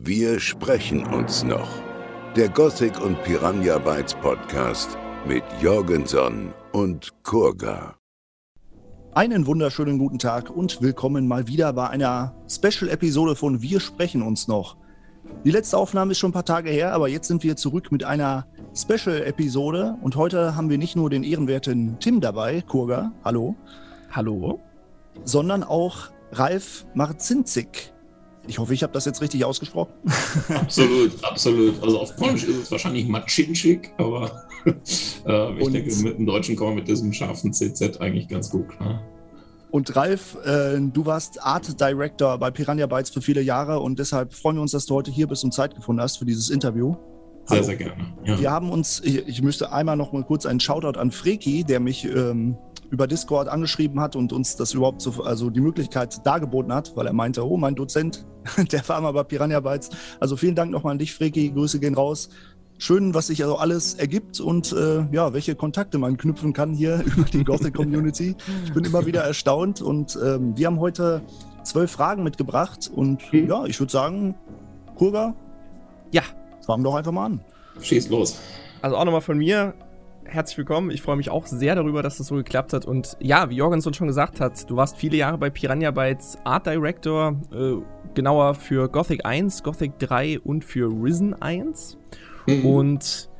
Wir sprechen uns noch. Der Gothic und Piranha Bytes Podcast mit Jorgenson und Kurga. Einen wunderschönen guten Tag und willkommen mal wieder bei einer Special-Episode von Wir sprechen uns noch. Die letzte Aufnahme ist schon ein paar Tage her, aber jetzt sind wir zurück mit einer Special-Episode und heute haben wir nicht nur den ehrenwerten Tim dabei, Kurga, hallo. Hallo. Sondern auch Ralf Marzinzig. Ich hoffe, ich habe das jetzt richtig ausgesprochen. Absolut, absolut. Also auf Polnisch ist es wahrscheinlich Maczynczyk, aber äh, ich denke, mit dem Deutschen kommen mit diesem scharfen CZ eigentlich ganz gut klar. Und Ralf, äh, du warst Art Director bei Piranha Bytes für viele Jahre und deshalb freuen wir uns, dass du heute hier bist und Zeit gefunden hast für dieses Interview. Sehr, sehr gerne. Ja. Wir haben uns, ich, ich, müsste einmal noch mal kurz einen Shoutout an Freki, der mich ähm, über Discord angeschrieben hat und uns das überhaupt so, also die Möglichkeit dargeboten hat, weil er meinte, oh, mein Dozent, der war mal bei Piranha Bytes. Also vielen Dank nochmal an dich, Freki. Grüße gehen raus. Schön, was sich also alles ergibt und äh, ja, welche Kontakte man knüpfen kann hier über die Gothic Community. Ich bin immer wieder erstaunt und ähm, wir haben heute zwölf Fragen mitgebracht und mhm. ja, ich würde sagen, Kurga, ja, fangen doch einfach mal an. Schieß los. Also auch nochmal von mir, herzlich willkommen. Ich freue mich auch sehr darüber, dass das so geklappt hat. Und ja, wie Jorgensen schon gesagt hat, du warst viele Jahre bei Piranha Bytes Art Director, äh, genauer für Gothic 1, Gothic 3 und für Risen 1. Mhm. Und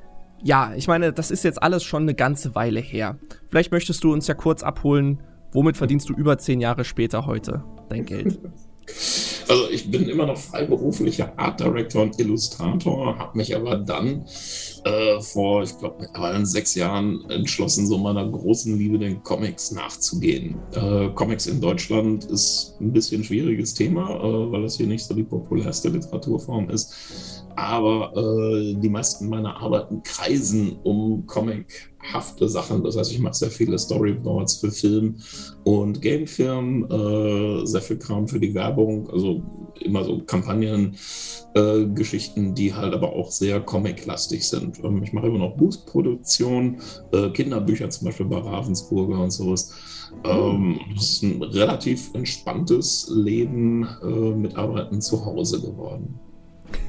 ja, ich meine, das ist jetzt alles schon eine ganze Weile her. Vielleicht möchtest du uns ja kurz abholen, womit verdienst du über zehn Jahre später heute dein Geld? Also ich bin immer noch freiberuflicher Art Director und Illustrator, habe mich aber dann äh, vor, ich glaube, mittlerweile sechs Jahren entschlossen, so meiner großen Liebe den Comics nachzugehen. Äh, Comics in Deutschland ist ein bisschen schwieriges Thema, äh, weil das hier nicht so die populärste Literaturform ist aber äh, die meisten meiner Arbeiten kreisen um comichafte Sachen. Das heißt, ich mache sehr viele Storyboards für Film und Gamefilm, äh, sehr viel Kram für die Werbung, also immer so Kampagnen-Geschichten, äh, die halt aber auch sehr comic-lastig sind. Ähm, ich mache immer noch Buchproduktion, äh, Kinderbücher zum Beispiel bei Ravensburger und sowas. Ähm, das ist ein relativ entspanntes Leben äh, mit Arbeiten zu Hause geworden.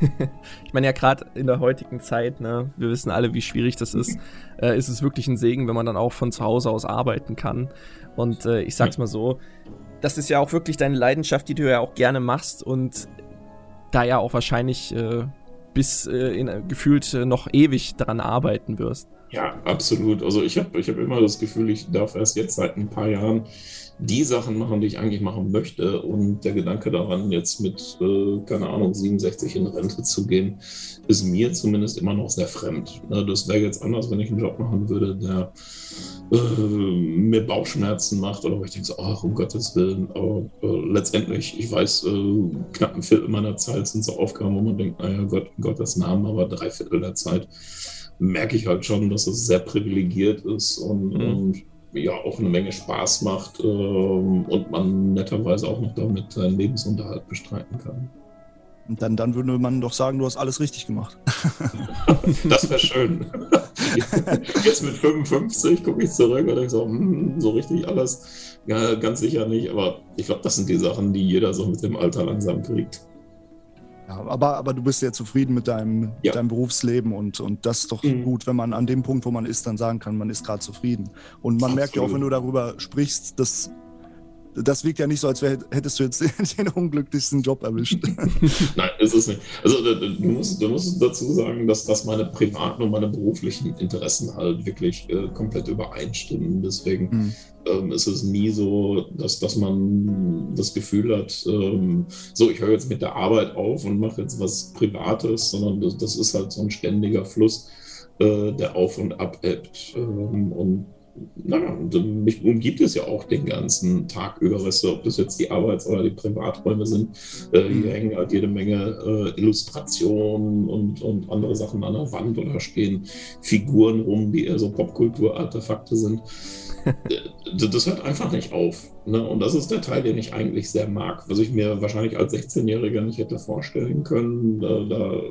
ich meine ja gerade in der heutigen Zeit, ne, wir wissen alle, wie schwierig das ist, äh, ist es wirklich ein Segen, wenn man dann auch von zu Hause aus arbeiten kann. Und äh, ich sag's mal so, das ist ja auch wirklich deine Leidenschaft, die du ja auch gerne machst und da ja auch wahrscheinlich äh, bis äh, in, gefühlt äh, noch ewig daran arbeiten wirst. Ja, absolut. Also ich habe ich hab immer das Gefühl, ich darf erst jetzt seit ein paar Jahren die Sachen machen, die ich eigentlich machen möchte. Und der Gedanke daran, jetzt mit, äh, keine Ahnung, 67 in Rente zu gehen, ist mir zumindest immer noch sehr fremd. Ne, das wäre jetzt anders, wenn ich einen Job machen würde, der äh, mir Bauchschmerzen macht oder wo ich denke, so, ach, um Gottes Willen. Aber äh, letztendlich, ich weiß, äh, knapp ein Viertel meiner Zeit sind so Aufgaben, wo man denkt, naja, Gott, Gottes Namen, aber drei Viertel der Zeit merke ich halt schon, dass es sehr privilegiert ist und, mhm. und ja auch eine Menge Spaß macht ähm, und man netterweise auch noch damit seinen Lebensunterhalt bestreiten kann. Und dann, dann würde man doch sagen, du hast alles richtig gemacht. das wäre schön. Jetzt mit 55 gucke ich zurück und denke so, hm, so richtig alles, ja, ganz sicher nicht. Aber ich glaube, das sind die Sachen, die jeder so mit dem Alter langsam kriegt. Ja, aber, aber du bist ja zufrieden mit deinem, ja. deinem Berufsleben und, und das ist doch mhm. gut, wenn man an dem Punkt, wo man ist, dann sagen kann, man ist gerade zufrieden. Und man Absolut. merkt ja auch, wenn du darüber sprichst, dass das wirkt ja nicht so, als wär, hättest du jetzt den unglücklichsten Job erwischt. Nein, ist es nicht. Also du musst, du musst dazu sagen, dass, dass meine privaten und meine beruflichen Interessen halt wirklich äh, komplett übereinstimmen. Deswegen mhm. ähm, ist es nie so, dass, dass man das Gefühl hat, ähm, so ich höre jetzt mit der Arbeit auf und mache jetzt was Privates, sondern das, das ist halt so ein ständiger Fluss, äh, der auf und ab ebbt. Ähm, und naja, mich umgibt es ja auch den ganzen Tag über, du, ob das jetzt die Arbeits- oder die Privaträume sind. Äh, hier mhm. hängen halt jede Menge äh, Illustrationen und, und andere Sachen an der Wand oder stehen Figuren rum, die eher so Popkultur-Artefakte sind. Das hört einfach nicht auf. Ne? Und das ist der Teil, den ich eigentlich sehr mag, was ich mir wahrscheinlich als 16-Jähriger nicht hätte vorstellen können. Da, da,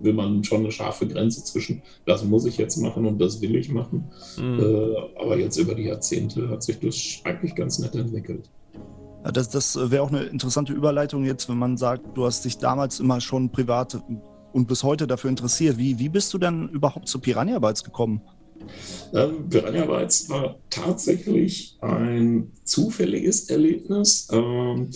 will man schon eine scharfe Grenze zwischen, das muss ich jetzt machen und das will ich machen. Mhm. Äh, aber jetzt über die Jahrzehnte hat sich das eigentlich ganz nett entwickelt. Das, das wäre auch eine interessante Überleitung jetzt, wenn man sagt, du hast dich damals immer schon privat und bis heute dafür interessiert. Wie, wie bist du denn überhaupt zu Piranha Bytes gekommen? Ähm, Piranha Bytes war tatsächlich ein zufälliges Erlebnis. Ähm,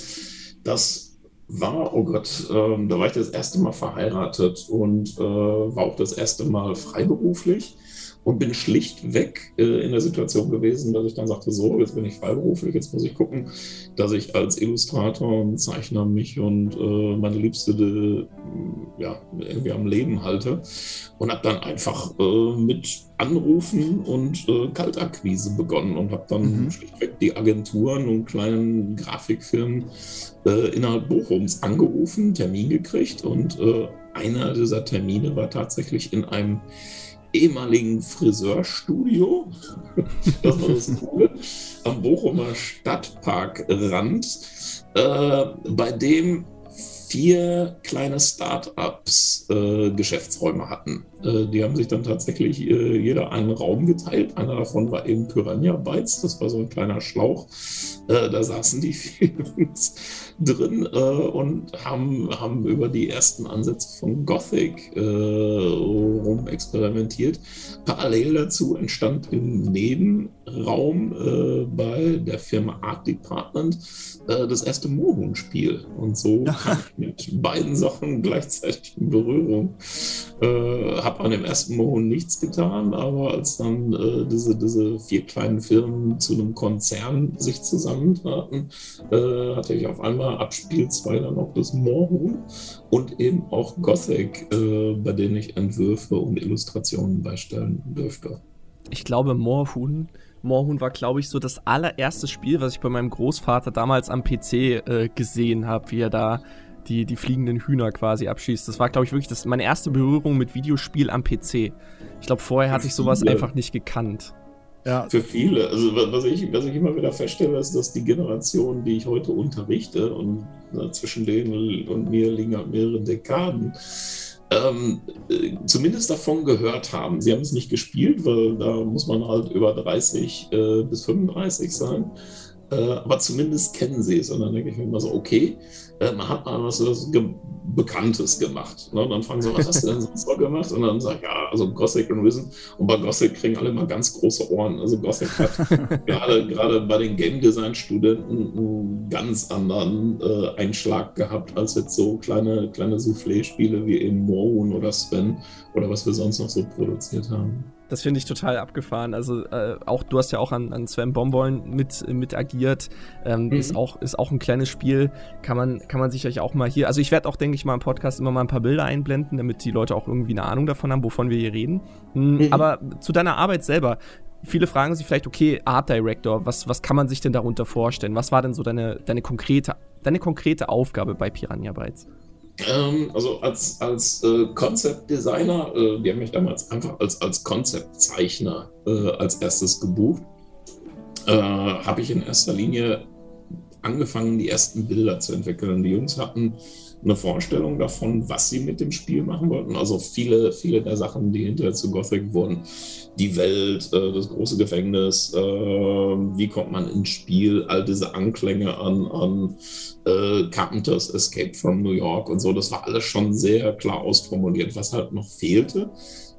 das war, oh Gott, ähm, da war ich das erste Mal verheiratet und äh, war auch das erste Mal freiberuflich und bin schlichtweg äh, in der Situation gewesen, dass ich dann sagte, so, jetzt bin ich freiberuflich, jetzt muss ich gucken, dass ich als Illustrator und Zeichner mich und äh, meine Liebste äh, ja, irgendwie am Leben halte und habe dann einfach äh, mit Anrufen und äh, Kaltakquise begonnen und habe dann mhm. schlichtweg die Agenturen und kleinen Grafikfirmen äh, innerhalb Bochums angerufen, Termin gekriegt und einer dieser Termine war tatsächlich in einem ehemaligen Friseurstudio, das war das Coole, am Bochumer Stadtparkrand, äh, bei dem vier kleine Start-ups äh, Geschäftsräume hatten. Äh, die haben sich dann tatsächlich äh, jeder einen Raum geteilt. Einer davon war eben Piranha Bytes, das war so ein kleiner Schlauch. Äh, da saßen die Jungs drin und haben, haben über die ersten Ansätze von Gothic rum experimentiert. Parallel dazu entstand im Nebenraum bei der Firma Art Department das erste Mohun-Spiel. Und so kam ich mit beiden Sachen gleichzeitig in Berührung. Äh, habe an dem ersten Mohun nichts getan, aber als dann äh, diese, diese vier kleinen Firmen zu einem Konzern sich zusammentaten, hatte ich auf einmal ab Spiel 2 dann auch das Moorhuhn und eben auch Gothic, äh, bei denen ich Entwürfe und Illustrationen beistellen dürfte. Ich glaube, Moorhuhn, Moorhuhn war, glaube ich, so das allererste Spiel, was ich bei meinem Großvater damals am PC äh, gesehen habe, wie er da die, die fliegenden Hühner quasi abschießt. Das war, glaube ich, wirklich das, meine erste Berührung mit Videospiel am PC. Ich glaube, vorher hatte ich sowas einfach nicht gekannt. Ja. Für viele. Also was ich, was ich immer wieder feststelle, ist, dass die Generation, die ich heute unterrichte, und na, zwischen denen und mir liegen halt mehrere Dekaden, ähm, äh, zumindest davon gehört haben. Sie haben es nicht gespielt, weil da muss man halt über 30 äh, bis 35 sein. Äh, aber zumindest kennen sie es. Und dann denke ich mir immer so, okay, äh, man hat mal was, was Bekanntes gemacht. Ne? Und dann fragen sie, was hast du denn sonst noch gemacht? Und dann sage ich, ja, also Gothic und Risen. Und bei Gothic kriegen alle mal ganz große Ohren. Also Gothic hat gerade, gerade bei den Game Design Studenten einen ganz anderen äh, Einschlag gehabt als jetzt so kleine, kleine Soufflé-Spiele wie eben Moon oder Sven oder was wir sonst noch so produziert haben. Das finde ich total abgefahren. Also äh, auch du hast ja auch an, an Sven Bomboln mit, mit agiert. Ähm, mhm. ist, auch, ist auch ein kleines Spiel. Kann man, kann man sich euch auch mal hier. Also ich werde auch, denke ich mal, im Podcast immer mal ein paar Bilder einblenden, damit die Leute auch irgendwie eine Ahnung davon haben, wovon wir hier reden. Mhm. mhm. Aber zu deiner Arbeit selber. Viele fragen sich vielleicht, okay, Art Director, was, was kann man sich denn darunter vorstellen? Was war denn so deine, deine, konkrete, deine konkrete Aufgabe bei Piranha Bytes? Ähm, also als, als äh, Concept Designer, äh, die haben mich damals einfach als, als Konzeptzeichner äh, als erstes gebucht, äh, habe ich in erster Linie angefangen, die ersten Bilder zu entwickeln. Die Jungs hatten eine Vorstellung davon, was sie mit dem Spiel machen wollten. Also viele, viele der Sachen, die hinterher zu Gothic wurden, die Welt, äh, das große Gefängnis, äh, wie kommt man ins Spiel, all diese Anklänge an, an äh, Carpenters Escape from New York und so, das war alles schon sehr klar ausformuliert. Was halt noch fehlte,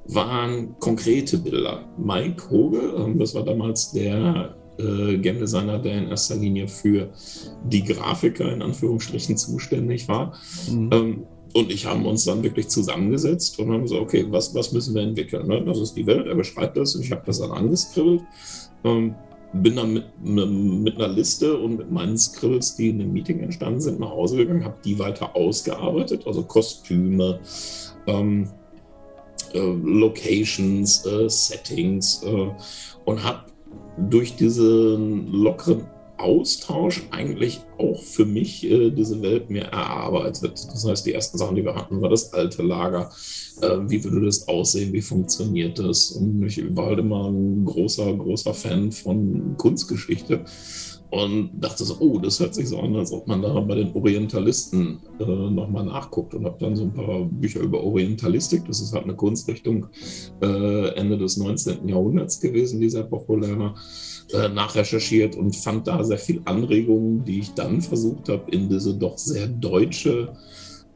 waren konkrete Bilder. Mike Hoge, ähm, das war damals der äh, Game Designer, der in erster Linie für die Grafiker in Anführungsstrichen zuständig war. Mhm. Ähm, und ich haben uns dann wirklich zusammengesetzt und haben gesagt, okay, was, was müssen wir entwickeln? Ne? Das ist die Welt, er beschreibt das und ich habe das dann angeskribbelt. Ähm, bin dann mit, mit, einer Liste und mit meinen Scribbles, die in dem Meeting entstanden sind, nach Hause gegangen, habe die weiter ausgearbeitet, also Kostüme, ähm, äh, Locations, äh, Settings äh, und habe durch diesen lockeren Austausch eigentlich auch für mich äh, diese Welt mir erarbeitet. Das heißt, die ersten Sachen, die wir hatten, war das alte Lager. Äh, wie würde das aussehen? Wie funktioniert das? Und ich war halt immer ein großer, großer Fan von Kunstgeschichte und dachte so, oh, das hört sich so an, als ob man da bei den Orientalisten äh, nochmal nachguckt und habe dann so ein paar Bücher über Orientalistik, das ist halt eine Kunstrichtung äh, Ende des 19. Jahrhunderts gewesen, die sehr populär war, äh, nachrecherchiert und fand da sehr viel Anregungen, die ich dann versucht habe, in diese doch sehr deutsche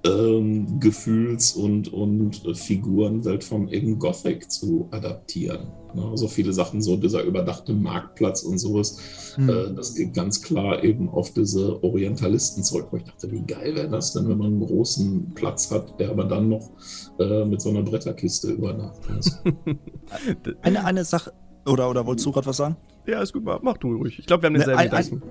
ähm, Gefühls- und, und Figurenwelt vom eben Gothic zu adaptieren. Ne? So viele Sachen, so dieser überdachte Marktplatz und sowas, mhm. äh, das geht ganz klar eben auf diese Orientalisten zurück, wo ich dachte, wie geil wäre das denn, wenn man einen großen Platz hat, der aber dann noch äh, mit so einer Bretterkiste übernachtet. eine, eine Sache, oder, oder wolltest du gerade was sagen? Ja, ist gut, mach du ruhig. Ich glaube, wir haben denselben ne, Gedanken.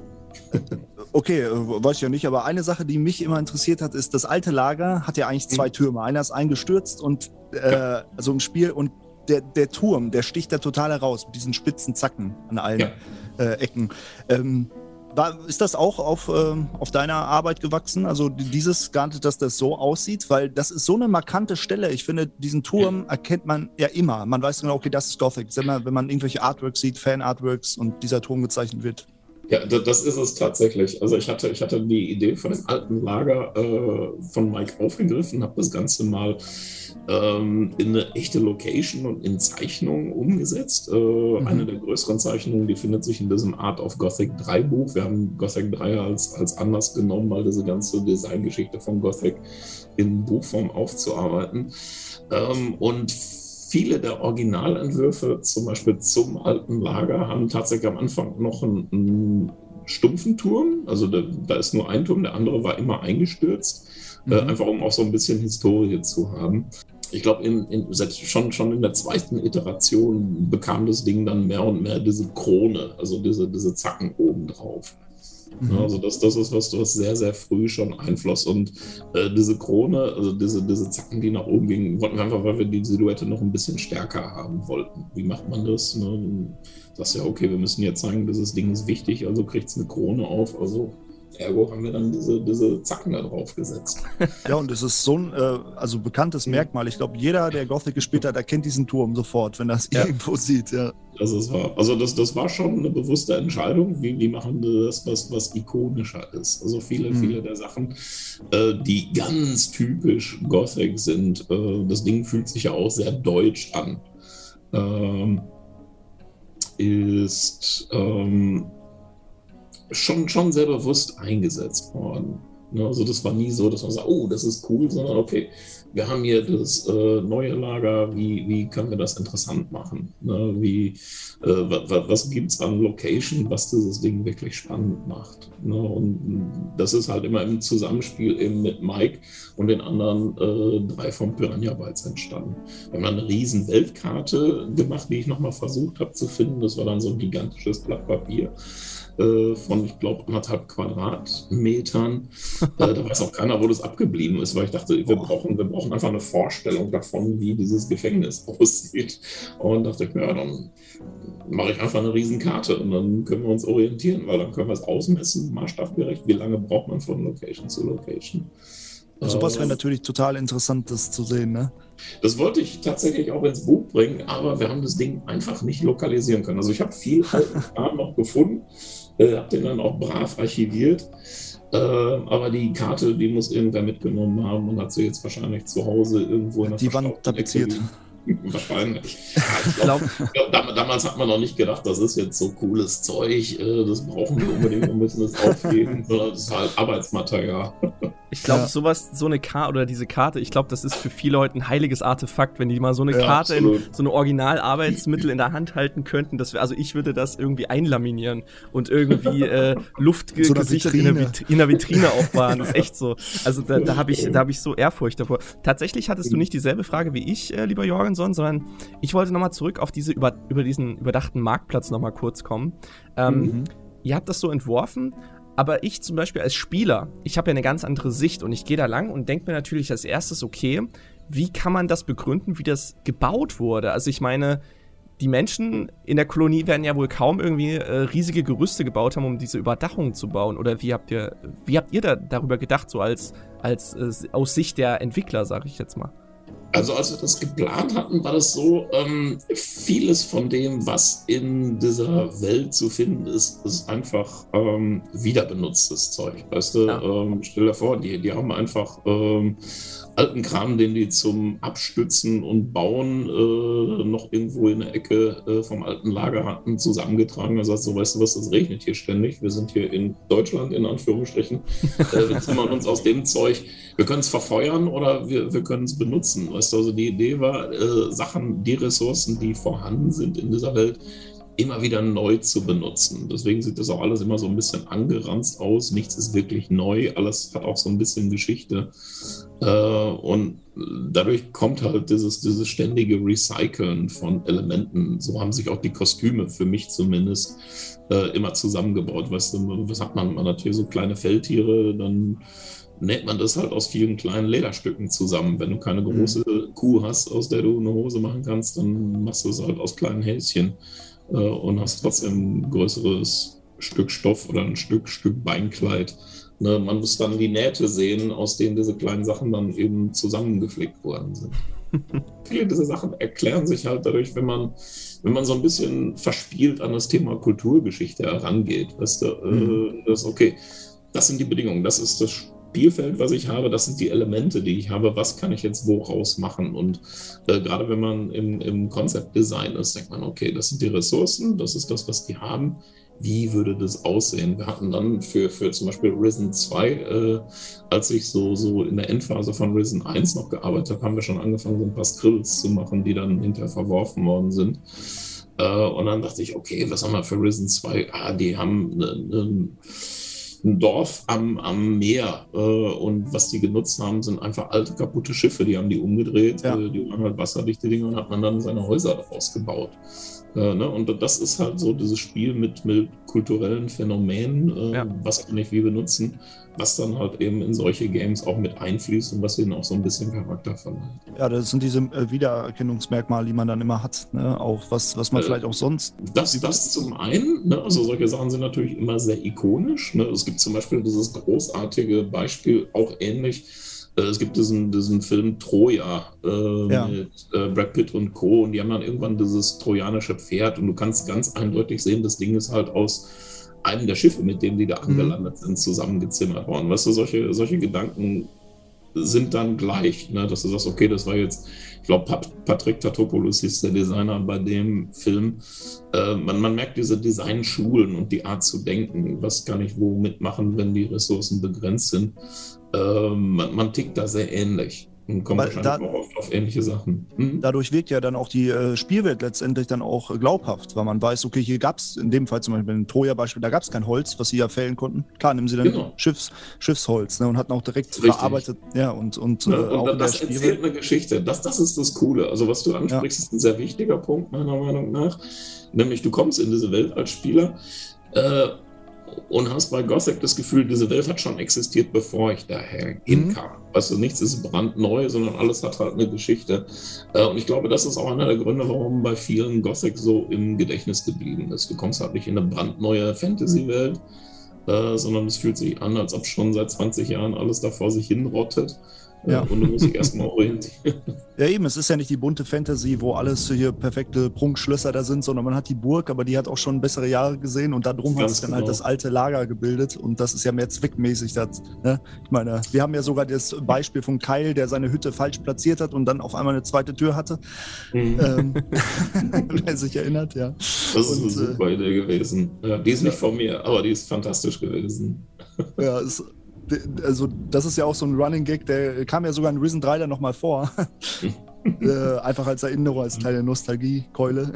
Okay, äh, weiß ich ja nicht, aber eine Sache, die mich immer interessiert hat, ist, das alte Lager hat ja eigentlich zwei mhm. Türme. Einer ist eingestürzt und äh, also im Spiel und der, der Turm, der sticht da total heraus mit diesen spitzen Zacken an allen ja. äh, Ecken. Ähm, war, ist das auch auf, ähm, auf deiner Arbeit gewachsen? Also dieses Ganze, dass das so aussieht? Weil das ist so eine markante Stelle. Ich finde, diesen Turm erkennt man ja immer. Man weiß genau, okay, das ist Gothic. Wenn man irgendwelche Artworks sieht, Fan-Artworks und dieser Turm gezeichnet wird. Ja, das ist es tatsächlich. Also ich hatte, ich hatte die Idee von dem alten Lager äh, von Mike aufgegriffen, habe das Ganze mal ähm, in eine echte Location und in Zeichnungen umgesetzt. Äh, mhm. Eine der größeren Zeichnungen, die findet sich in diesem Art of Gothic 3 Buch. Wir haben Gothic 3 als, als Anlass genommen, mal diese ganze Designgeschichte von Gothic in Buchform aufzuarbeiten. Ähm, und viele der Originalentwürfe, zum Beispiel zum alten Lager, haben tatsächlich am Anfang noch einen, einen stumpfen Turm. Also da, da, ist nur ein Turm, der andere war immer eingestürzt. Äh, mhm. Äh, einfach um auch so ein bisschen Historie zu haben. Ich glaube, in, in, schon, schon in der zweiten Iteration bekam das Ding dann mehr und mehr diese Krone, also diese, diese Zacken oben Mhm. Also das, das ist was, was sehr, sehr früh schon einfloss. Und äh, diese Krone, also diese, diese Zacken, die nach oben gingen, wollten wir einfach, weil wir die Silhouette noch ein bisschen stärker haben wollten. Wie macht man das? Ne? Das ist ja okay, wir müssen jetzt sagen, dieses Ding ist wichtig, also kriegt es eine Krone auf. Also Ergo haben wir dann diese, diese Zacken da drauf gesetzt. Ja, und es ist so ein äh, also bekanntes Merkmal. Ich glaube, jeder, der Gothic gespielt hat, erkennt diesen Turm sofort, wenn er es ja. irgendwo sieht. Ja. Das ist wahr. Also das, das war schon eine bewusste Entscheidung. Wie, wie machen wir das, was, was ikonischer ist? Also viele, mhm. viele der Sachen, äh, die ganz typisch Gothic sind. Äh, das Ding fühlt sich ja auch sehr deutsch an. Ähm, ist ähm, schon, schon sehr bewusst eingesetzt worden. Ne, also das war nie so, dass man sagt, oh, das ist cool, sondern okay, wir haben hier das äh, neue Lager, wie, wie können wir das interessant machen? Ne? Wie, äh, was, gibt es an Location, was dieses Ding wirklich spannend macht? Ne? Und das ist halt immer im Zusammenspiel eben mit Mike und den anderen äh, drei vom Piranha Bytes entstanden. Wir haben eine riesen Weltkarte gemacht, die ich nochmal versucht habe zu finden. Das war dann so ein gigantisches Blatt Papier äh, von, ich glaube, anderthalb Quadratmetern. äh, da weiß auch keiner, wo das abgeblieben ist, weil ich dachte, wir brauchen, wir brauchen einfach eine Vorstellung davon, wie dieses Gefängnis aussieht. Und dachte ich, ja, dann mache ich einfach eine Riesenkarte und dann können wir uns orientieren, weil dann können wir es ausmessen, maßstabgerecht, wie lange braucht man von Location zu Location. Sowas wäre natürlich total interessant, das zu sehen, ne? Das wollte ich tatsächlich auch ins Buch bringen, aber wir haben das Ding einfach nicht lokalisieren können. Also ich habe viel noch gefunden, äh, habe den dann auch brav archiviert. Äh, aber die Karte, die muss irgendwer mitgenommen haben und hat sie jetzt wahrscheinlich zu Hause irgendwo in der Die Wand tapeziert. Wahrscheinlich. Ich glaub, damals hat man noch nicht gedacht, das ist jetzt so cooles Zeug, äh, das brauchen wir unbedingt, wir müssen es aufgeben, sondern das ist halt Arbeitsmaterial. Ich glaube, ja. sowas, so eine Karte oder diese Karte, ich glaube, das ist für viele Leute ein heiliges Artefakt, wenn die mal so eine ja, Karte, in, so eine Originalarbeitsmittel in der Hand halten könnten. Dass wir, also ich würde das irgendwie einlaminieren und irgendwie äh, luftgesichert so in, der in der Vitrine aufbauen. Das ist echt so. Also da, da habe ich, hab ich so Ehrfurcht davor. Tatsächlich hattest du nicht dieselbe Frage wie ich, äh, lieber Jorgenson, sondern ich wollte nochmal zurück auf diese über, über diesen überdachten Marktplatz nochmal kurz kommen. Ähm, mhm. Ihr habt das so entworfen, aber ich zum Beispiel als Spieler, ich habe ja eine ganz andere Sicht und ich gehe da lang und denke mir natürlich als erstes, okay, wie kann man das begründen, wie das gebaut wurde? Also ich meine, die Menschen in der Kolonie werden ja wohl kaum irgendwie äh, riesige Gerüste gebaut haben, um diese Überdachung zu bauen. Oder wie habt ihr, wie habt ihr da darüber gedacht, so als, als äh, aus Sicht der Entwickler, sage ich jetzt mal? Also als wir das geplant hatten, war das so, ähm, vieles von dem, was in dieser Welt zu finden ist, ist einfach ähm, wiederbenutztes Zeug. Weißt du, ja. ähm, stell dir vor, die, die haben einfach ähm, alten Kram, den die zum Abstützen und Bauen äh, noch irgendwo in der Ecke äh, vom alten Lager hatten, zusammengetragen. Er sagt so, weißt du was, das regnet hier ständig. Wir sind hier in Deutschland, in Anführungsstrichen. äh, wir zimmern uns aus dem Zeug. Wir können es verfeuern oder wir, wir können es benutzen. Weißt du, also die Idee war, äh, Sachen, die Ressourcen, die vorhanden sind in dieser Welt, immer wieder neu zu benutzen. Deswegen sieht das auch alles immer so ein bisschen angeranzt aus. Nichts ist wirklich neu. Alles hat auch so ein bisschen Geschichte. Äh, und dadurch kommt halt dieses, dieses ständige Recyceln von Elementen. So haben sich auch die Kostüme, für mich zumindest, äh, immer zusammengebaut. Weißt du, was hat man? Man hat hier so kleine Feldtiere, dann näht man das halt aus vielen kleinen Lederstücken zusammen. Wenn du keine mhm. große mhm. Kuh hast, aus der du eine Hose machen kannst, dann machst du es halt aus kleinen Häschen äh, und hast trotzdem ein größeres Stück Stoff oder ein Stück, Stück Beinkleid. Ne, man muss dann die Nähte sehen, aus denen diese kleinen Sachen dann eben zusammengeflickt worden sind. Viele dieser Sachen erklären sich halt dadurch, wenn man, wenn man so ein bisschen verspielt an das Thema Kulturgeschichte herangeht. Weißt du, äh, mhm. das okay, das sind die Bedingungen, das ist das Spielfeld, was ich habe, das sind die Elemente, die ich habe, was kann ich jetzt woraus machen? Und äh, gerade wenn man im, im Concept Design ist, denkt man, okay, das sind die Ressourcen, das ist das, was die haben. Wie würde das aussehen? Wir hatten dann für, für zum Beispiel Risen 2, äh, als ich so, so in der Endphase von Risen 1 noch gearbeitet habe, haben wir schon angefangen, so ein paar Skrills zu machen, die dann hinterher verworfen worden sind. Äh, und dann dachte ich, okay, was haben wir für Risen 2? Ah, die haben eine, eine ein Dorf am, am Meer. Äh, und was die genutzt haben, sind einfach alte, kaputte Schiffe. Die haben die umgedreht, ja. äh, die waren halt wasserdichte Dinge und hat man dann seine Häuser daraus gebaut. Äh, ne? Und das ist halt so dieses Spiel mit, mit kulturellen Phänomenen, äh, ja. was kann ich wie benutzen, was dann halt eben in solche Games auch mit einfließt und was ihnen auch so ein bisschen Charakter verleiht. Ja, das sind diese äh, Wiedererkennungsmerkmale, die man dann immer hat, ne? auch was, was man vielleicht auch sonst. Das, das zum einen, ne? also solche Sachen sind natürlich immer sehr ikonisch. Ne? Es gibt zum Beispiel dieses großartige Beispiel, auch ähnlich äh, es gibt diesen, diesen Film Troja äh, ja. mit äh, Brad Pitt und Co. Und die haben dann irgendwann dieses trojanische Pferd und du kannst ganz eindeutig sehen, das Ding ist halt aus einem der Schiffe, mit denen die da mhm. angelandet sind, zusammengezimmert worden. Weißt du, solche, solche Gedanken sind dann gleich, ne? dass du sagst, okay, das war jetzt, ich glaube, Pat Patrick Tatopoulos ist der Designer bei dem Film. Äh, man, man merkt diese Designschulen und die Art zu denken, was kann ich wo mitmachen, wenn die Ressourcen begrenzt sind. Äh, man, man tickt da sehr ähnlich. Und kommt Weil wahrscheinlich da, auch oft auf ähnliche Sachen. Hm? Dadurch wirkt ja dann auch die äh, Spielwelt letztendlich dann auch glaubhaft, weil man weiß, okay, hier gab es in dem Fall zum Beispiel in Troja-Beispiel, da gab es kein Holz, was sie ja fällen konnten. Klar, nehmen sie dann genau. Schiffs, Schiffsholz ne, und hatten auch direkt verarbeitet. Ja, und, und, ja, äh, und das erzählt eine Geschichte. Das, das ist das Coole. Also, was du ansprichst, ja. ist ein sehr wichtiger Punkt, meiner Meinung nach. Nämlich, du kommst in diese Welt als Spieler. Äh, und hast bei Gothic das Gefühl, diese Welt hat schon existiert, bevor ich daher mhm. hinkam. Mhm. Weißt du, nichts ist brandneu, sondern alles hat halt eine Geschichte. Äh, und ich glaube, das ist auch einer der Gründe, warum bei vielen Gothic so im Gedächtnis geblieben ist. Du kommst halt nicht in eine brandneue Fantasy-Welt, äh, sondern es fühlt sich an, als ob schon seit 20 Jahren alles da vor sich hinrottet. Ja. Und du musst dich erstmal orientieren. Ja, eben, es ist ja nicht die bunte Fantasy, wo alles hier perfekte Prunkschlösser da sind, sondern man hat die Burg, aber die hat auch schon bessere Jahre gesehen und darum hat sich dann halt genau. das alte Lager gebildet und das ist ja mehr zweckmäßig. Das, ne? Ich meine, wir haben ja sogar das Beispiel von Keil, der seine Hütte falsch platziert hat und dann auf einmal eine zweite Tür hatte. Mhm. Ähm, wer sich erinnert, ja. Das ist und, eine super äh, Idee gewesen. Ja, die ist nicht von mir, aber die ist fantastisch gewesen. Ja, es also das ist ja auch so ein Running Gag, der kam ja sogar in Risen 3 dann nochmal vor. äh, einfach als Erinnerung, als kleine Nostalgie-Keule.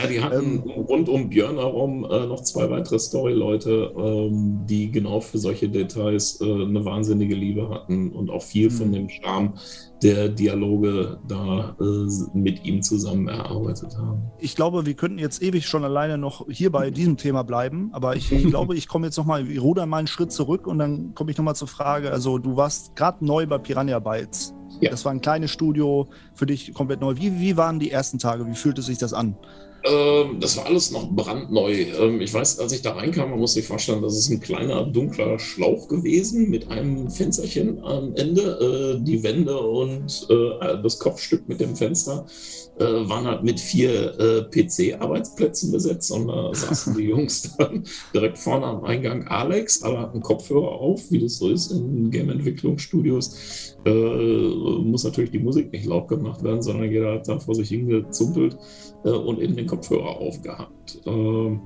ja, die hatten ähm, rund um Björn herum äh, noch zwei weitere Story-Leute, ähm, die genau für solche Details äh, eine wahnsinnige Liebe hatten und auch viel von mhm. dem Charme der Dialoge da äh, mit ihm zusammen erarbeitet haben. Ich glaube, wir könnten jetzt ewig schon alleine noch hier bei diesem Thema bleiben, aber ich, ich glaube, ich komme jetzt nochmal, ich ruder mal einen Schritt zurück und dann komme ich nochmal zur Frage, also du warst gerade neu bei Piranha Bytes. Ja. Das war ein kleines Studio, für dich komplett neu. Wie, wie waren die ersten Tage? Wie fühlte sich das an? Ähm, das war alles noch brandneu. Ähm, ich weiß, als ich da reinkam, man muss sich vorstellen, das ist ein kleiner, dunkler Schlauch gewesen mit einem Fensterchen am Ende. Äh, die Wände und äh, das Kopfstück mit dem Fenster äh, waren halt mit vier äh, PC-Arbeitsplätzen besetzt und da saßen die Jungs dann direkt vorne am Eingang Alex, alle hatten Kopfhörer auf, wie das so ist in Game-Entwicklungsstudios. Äh, muss natürlich die Musik nicht laut gemacht werden, sondern jeder hat da vor sich hingezumpelt äh, und eben den Kopfhörer aufgehabt. Ähm,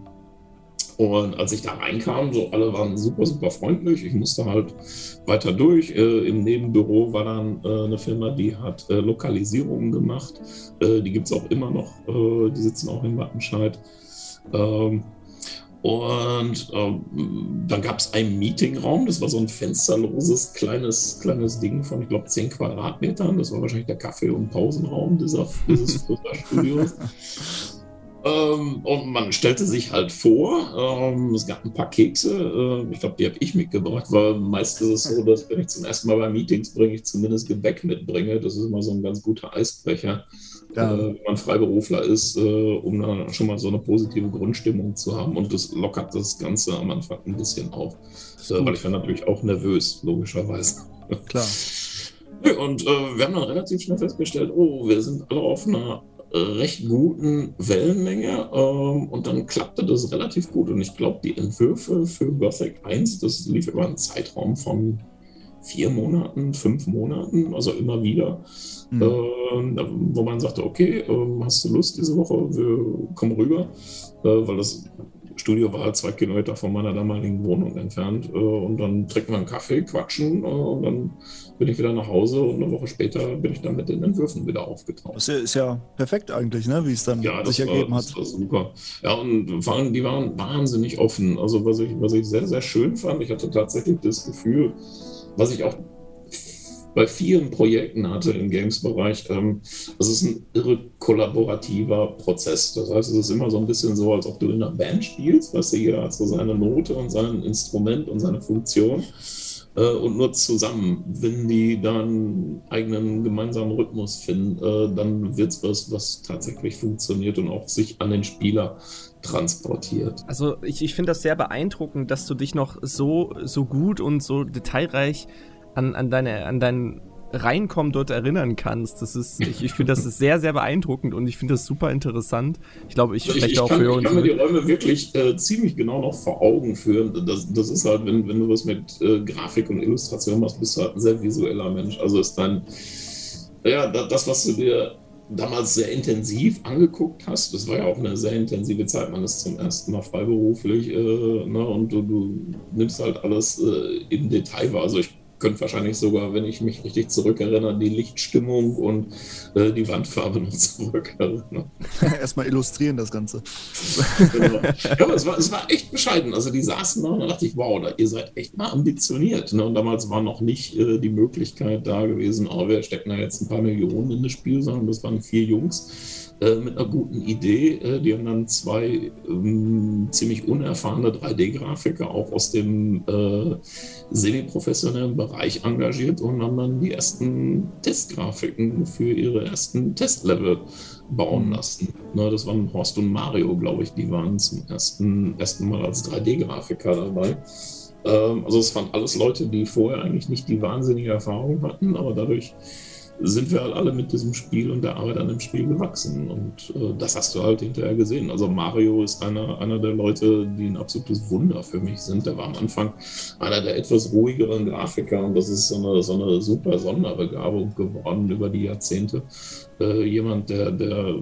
und als ich da reinkam, so alle waren super, super freundlich. Ich musste halt weiter durch. Äh, Im Nebenbüro war dann äh, eine Firma, die hat äh, Lokalisierungen gemacht. Äh, die gibt es auch immer noch. Äh, die sitzen auch in Wattenscheid. Ähm, und ähm, dann gab es einen Meetingraum, das war so ein fensterloses kleines, kleines Ding von, ich glaube, 10 Quadratmetern. Das war wahrscheinlich der Kaffee- und Pausenraum dieser, dieses Studios. Ähm, und man stellte sich halt vor, ähm, es gab ein paar Kekse, äh, ich glaube, die habe ich mitgebracht, weil meist ist es so, dass wenn ich zum ersten Mal bei Meetings bringe, ich zumindest Gebäck mitbringe. Das ist immer so ein ganz guter Eisbrecher, ja. äh, wenn man Freiberufler ist, äh, um dann schon mal so eine positive Grundstimmung zu haben. Und das lockert das Ganze am Anfang ein bisschen auf, äh, weil ich war natürlich auch nervös, logischerweise. Klar. Und äh, wir haben dann relativ schnell festgestellt, oh, wir sind alle auf einer recht guten Wellenlänge ähm, und dann klappte das relativ gut. Und ich glaube, die Entwürfe für Gothic 1, das lief über einen Zeitraum von vier Monaten, fünf Monaten, also immer wieder, mhm. äh, wo man sagte, okay, äh, hast du Lust diese Woche, wir kommen rüber, äh, weil das Studio war halt zwei Kilometer von meiner damaligen Wohnung entfernt. Äh, und dann trinken wir einen Kaffee, quatschen äh, und dann bin ich wieder nach Hause und eine Woche später bin ich dann mit den Entwürfen wieder aufgetaucht. Das ist ja perfekt eigentlich, ne? wie es dann ja, sich war, ergeben hat. Das war super. Ja, und vor allem, die waren wahnsinnig offen. Also was ich, was ich sehr, sehr schön fand, ich hatte tatsächlich das Gefühl, was ich auch bei vielen Projekten hatte im Games-Bereich, ähm, das ist ein irre kollaborativer Prozess. Das heißt, es ist immer so ein bisschen so, als ob du in einer Band spielst, weißt du, jeder hat so seine Note und sein Instrument und seine Funktion. Äh, und nur zusammen, wenn die dann eigenen gemeinsamen Rhythmus finden, äh, dann wird es was, was tatsächlich funktioniert und auch sich an den Spieler transportiert. Also ich, ich finde das sehr beeindruckend, dass du dich noch so, so gut und so detailreich an, an, deine, an dein Reinkommen dort erinnern kannst. Das ist, ich, ich finde das ist sehr, sehr beeindruckend und ich finde das super interessant. Ich glaube, ich spreche also auch kann, für Ich kann mir die Räume wirklich äh, ziemlich genau noch vor Augen führen. Das, das ist halt, wenn, wenn du was mit äh, Grafik und Illustration machst, bist du halt ein sehr visueller Mensch. Also ist dann, ja, das, was du dir damals sehr intensiv angeguckt hast, das war ja auch eine sehr intensive Zeit, man ist zum ersten Mal freiberuflich äh, ne, und du, du, nimmst halt alles äh, im Detail wahr. Also ich könnte wahrscheinlich sogar, wenn ich mich richtig zurückerinnere, die Lichtstimmung und äh, die Wandfarbe noch zurückerinnern. Erstmal illustrieren das Ganze. genau. Ja, aber es war, es war echt bescheiden. Also die saßen da und da dachte ich, wow, da, ihr seid echt mal ambitioniert. Ne? Und damals war noch nicht äh, die Möglichkeit da gewesen, oh, wir stecken da jetzt ein paar Millionen in das Spiel, sondern das waren vier Jungs äh, mit einer guten Idee. Äh, die haben dann zwei ähm, ziemlich unerfahrene 3D-Grafiker auch aus dem äh, semi-professionellen Bereich engagiert und haben dann die ersten Testgrafiken für ihre ersten Testlevel bauen mhm. lassen. Ne, das waren Horst und Mario, glaube ich, die waren zum ersten, ersten Mal als 3D-Grafiker dabei. Ähm, also es waren alles Leute, die vorher eigentlich nicht die wahnsinnige Erfahrung hatten, aber dadurch sind wir halt alle mit diesem Spiel und der Arbeit an dem Spiel gewachsen. Und äh, das hast du halt hinterher gesehen. Also Mario ist einer, einer der Leute, die ein absolutes Wunder für mich sind. Der war am Anfang einer der etwas ruhigeren Grafiker und das ist so eine, so eine super Sonderbegabung geworden über die Jahrzehnte. Äh, jemand, der, der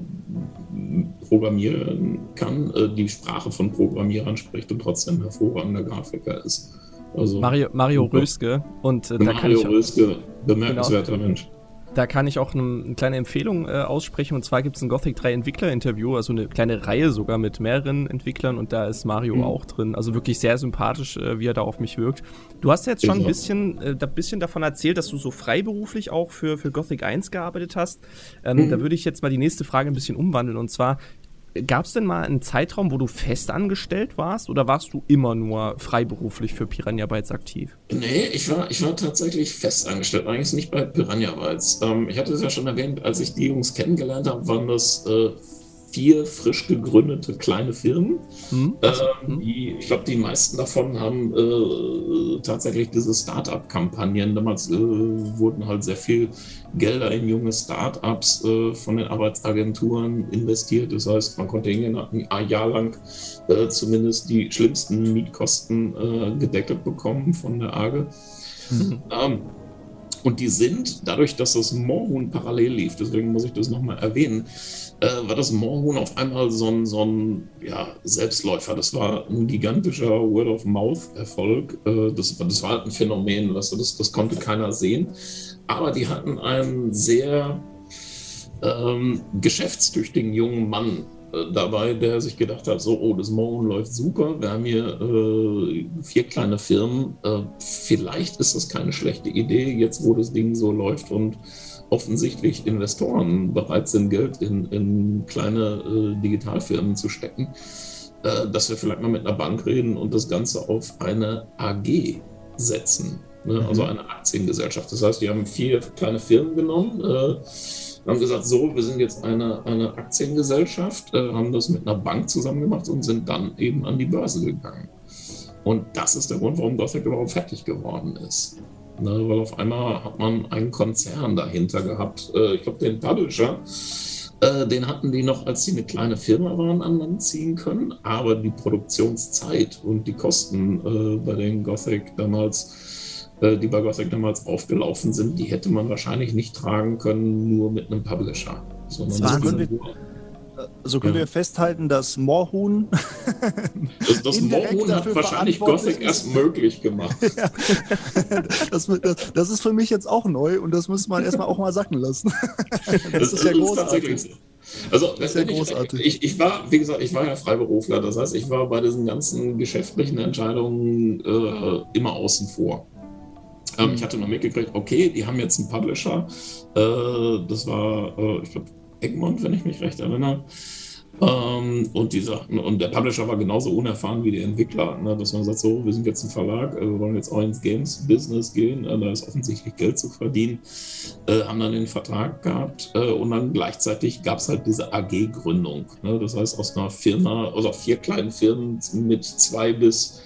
programmieren kann, äh, die Sprache von Programmierern spricht und trotzdem hervorragender Grafiker ist. Also, Mario, Mario Röske und äh, Mario Röske, bemerkenswerter genau. Mensch. Da kann ich auch eine, eine kleine Empfehlung äh, aussprechen. Und zwar gibt es ein Gothic 3 Entwickler-Interview, also eine kleine Reihe sogar mit mehreren Entwicklern. Und da ist Mario mhm. auch drin. Also wirklich sehr sympathisch, äh, wie er da auf mich wirkt. Du hast ja jetzt schon ein bisschen, äh, ein bisschen davon erzählt, dass du so freiberuflich auch für, für Gothic 1 gearbeitet hast. Ähm, mhm. Da würde ich jetzt mal die nächste Frage ein bisschen umwandeln. Und zwar, Gab es denn mal einen Zeitraum, wo du fest angestellt warst oder warst du immer nur freiberuflich für Piranha Bytes aktiv? Nee, ich war, ich war tatsächlich fest angestellt, eigentlich nicht bei Piranha Bytes. Ähm, ich hatte es ja schon erwähnt, als ich die Jungs kennengelernt habe, waren das äh, vier frisch gegründete kleine Firmen. Hm, ähm, die, ich glaube, die meisten davon haben äh, tatsächlich diese Start-up-Kampagnen. Damals äh, wurden halt sehr viel Gelder in junge Start-ups äh, von den Arbeitsagenturen investiert. Das heißt, man konnte hingehen, ein Jahr lang äh, zumindest die schlimmsten Mietkosten äh, gedeckelt bekommen von der AGE. Mhm. Ähm, und die sind, dadurch, dass das Moorhuhn parallel lief, deswegen muss ich das nochmal erwähnen, äh, war das Moorhuhn auf einmal so ein, so ein ja, Selbstläufer. Das war ein gigantischer Word-of-Mouth-Erfolg. Äh, das, das war halt ein Phänomen, weißt du, das, das konnte keiner sehen. Aber die hatten einen sehr ähm, geschäftstüchtigen jungen Mann äh, dabei, der sich gedacht hat, so, oh, das Morgen läuft super, wir haben hier äh, vier kleine Firmen, äh, vielleicht ist das keine schlechte Idee, jetzt wo das Ding so läuft und offensichtlich Investoren bereit sind, Geld in, in kleine äh, Digitalfirmen zu stecken, äh, dass wir vielleicht mal mit einer Bank reden und das Ganze auf eine AG setzen, ne? also mhm. eine Aktiengesellschaft. Das heißt, die haben vier kleine Firmen genommen, äh, haben gesagt, so, wir sind jetzt eine, eine Aktiengesellschaft, äh, haben das mit einer Bank zusammen gemacht und sind dann eben an die Börse gegangen. Und das ist der Grund, warum Gothic überhaupt fertig geworden ist. Ne, weil auf einmal hat man einen Konzern dahinter gehabt. Äh, ich glaube, den Publisher, äh, den hatten die noch, als sie eine kleine Firma waren, an Land ziehen können. Aber die Produktionszeit und die Kosten äh, bei den Gothic damals äh, die bei Gothic damals aufgelaufen sind, die hätte man wahrscheinlich nicht tragen können, nur mit einem Publisher. Sondern das können wir, so können ja. wir festhalten, dass Moorhuhn. das, das Moorhuhn hat wahrscheinlich Gothic erst möglich gemacht. Ja. Das, das, das, ist für mich jetzt auch neu und das muss man erstmal auch mal sacken lassen. Das, ist ja großartig. Also das ist ja großartig. Ich, ich, war, wie gesagt, ich war ja Freiberufler. Das heißt, ich war bei diesen ganzen geschäftlichen Entscheidungen äh, immer außen vor. Ähm, ich hatte noch mitgekriegt, okay, die haben jetzt einen Publisher. Äh, das war, äh, ich glaube, Egmont, wenn ich mich recht erinnere. Ähm, und, dieser, und der Publisher war genauso unerfahren wie die Entwickler, ne, dass man sagt, so, wir sind jetzt ein Verlag, äh, wir wollen jetzt auch ins Games-Business gehen, äh, da ist offensichtlich Geld zu verdienen, äh, haben dann den Vertrag gehabt äh, und dann gleichzeitig gab es halt diese AG-Gründung. Ne, das heißt, aus einer Firma, also vier kleinen Firmen mit zwei bis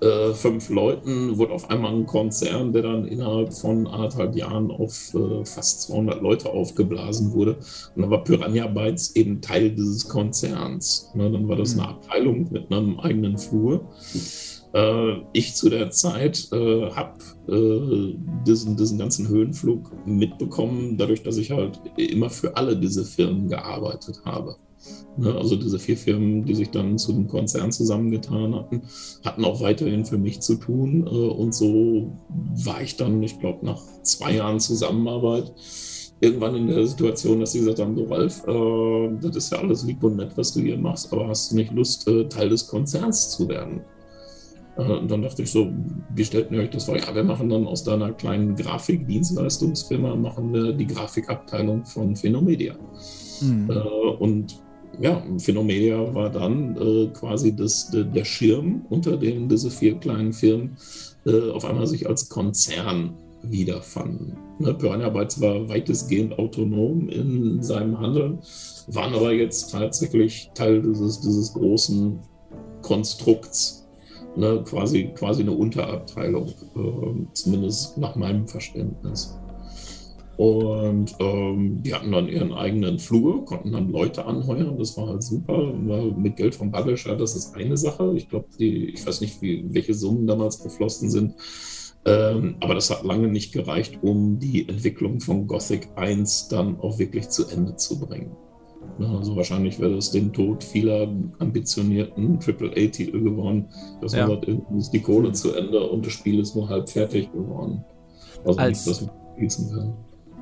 äh, fünf Leuten wurde auf einmal ein Konzern, der dann innerhalb von anderthalb Jahren auf äh, fast 200 Leute aufgeblasen wurde. Und dann war Piranha Bytes eben Teil dieses Konzerns. Ne, dann war das eine mhm. Abteilung mit einem eigenen Flur. Äh, ich zu der Zeit äh, habe äh, diesen, diesen ganzen Höhenflug mitbekommen, dadurch, dass ich halt immer für alle diese Firmen gearbeitet habe. Ne, also diese vier Firmen, die sich dann zu einem Konzern zusammengetan hatten, hatten auch weiterhin für mich zu tun. Äh, und so war ich dann, ich glaube, nach zwei Jahren Zusammenarbeit irgendwann in der Situation, dass sie gesagt haben, so Ralf, äh, das ist ja alles lieb und nett, was du hier machst, aber hast du nicht Lust, äh, Teil des Konzerns zu werden? Und dann dachte ich so, wie stellt ihr euch das vor? Ja, wir machen dann aus deiner kleinen Grafikdienstleistungsfirma machen wir die Grafikabteilung von Phenomedia. Mhm. Und ja, Phenomedia war dann äh, quasi das, de, der Schirm, unter dem diese vier kleinen Firmen äh, auf einmal sich als Konzern wiederfanden. Ne, Piranha Bytes war weitestgehend autonom in seinem Handeln, waren aber jetzt tatsächlich Teil dieses, dieses großen Konstrukts, ne, quasi, quasi eine Unterabteilung, äh, zumindest nach meinem Verständnis. Und ähm, die hatten dann ihren eigenen Flur, konnten dann Leute anheuern. Das war halt super. Mit Geld vom Publisher, das ist eine Sache. Ich glaube, ich weiß nicht, wie, welche Summen damals geflossen sind. Ähm, aber das hat lange nicht gereicht, um die Entwicklung von Gothic 1 dann auch wirklich zu Ende zu bringen. Also wahrscheinlich wäre das den Tod vieler ambitionierten AAA-Titel geworden. Das ja. sagt, ist die Kohle zu Ende und das Spiel ist nur halb fertig geworden. Also als, nicht, dass wir können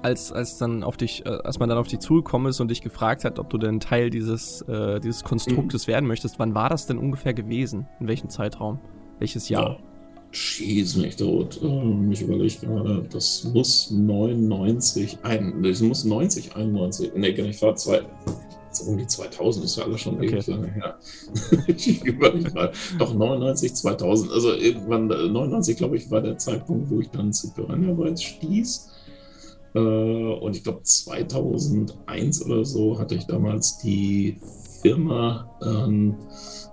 als, als dann auf dich, äh, als man dann auf dich zugekommen ist und dich gefragt hat, ob du denn Teil dieses, äh, dieses Konstruktes mhm. werden möchtest, wann war das denn ungefähr gewesen? In welchem Zeitraum? Welches Jahr? Ja. Schieß mich tot. Ähm, ich überlege gerade, das muss 99, ein, das muss 90, 91, nee, ich war zwei, um die 2000, das ist ja alles schon okay. ewig lange her. ich überlege mal, doch 99, 2000, also irgendwann, 99 glaube ich, war der Zeitpunkt, wo ich dann zu Piranha Bytes stieß. Äh, und ich glaube 2001 oder so hatte ich damals die Firma ähm,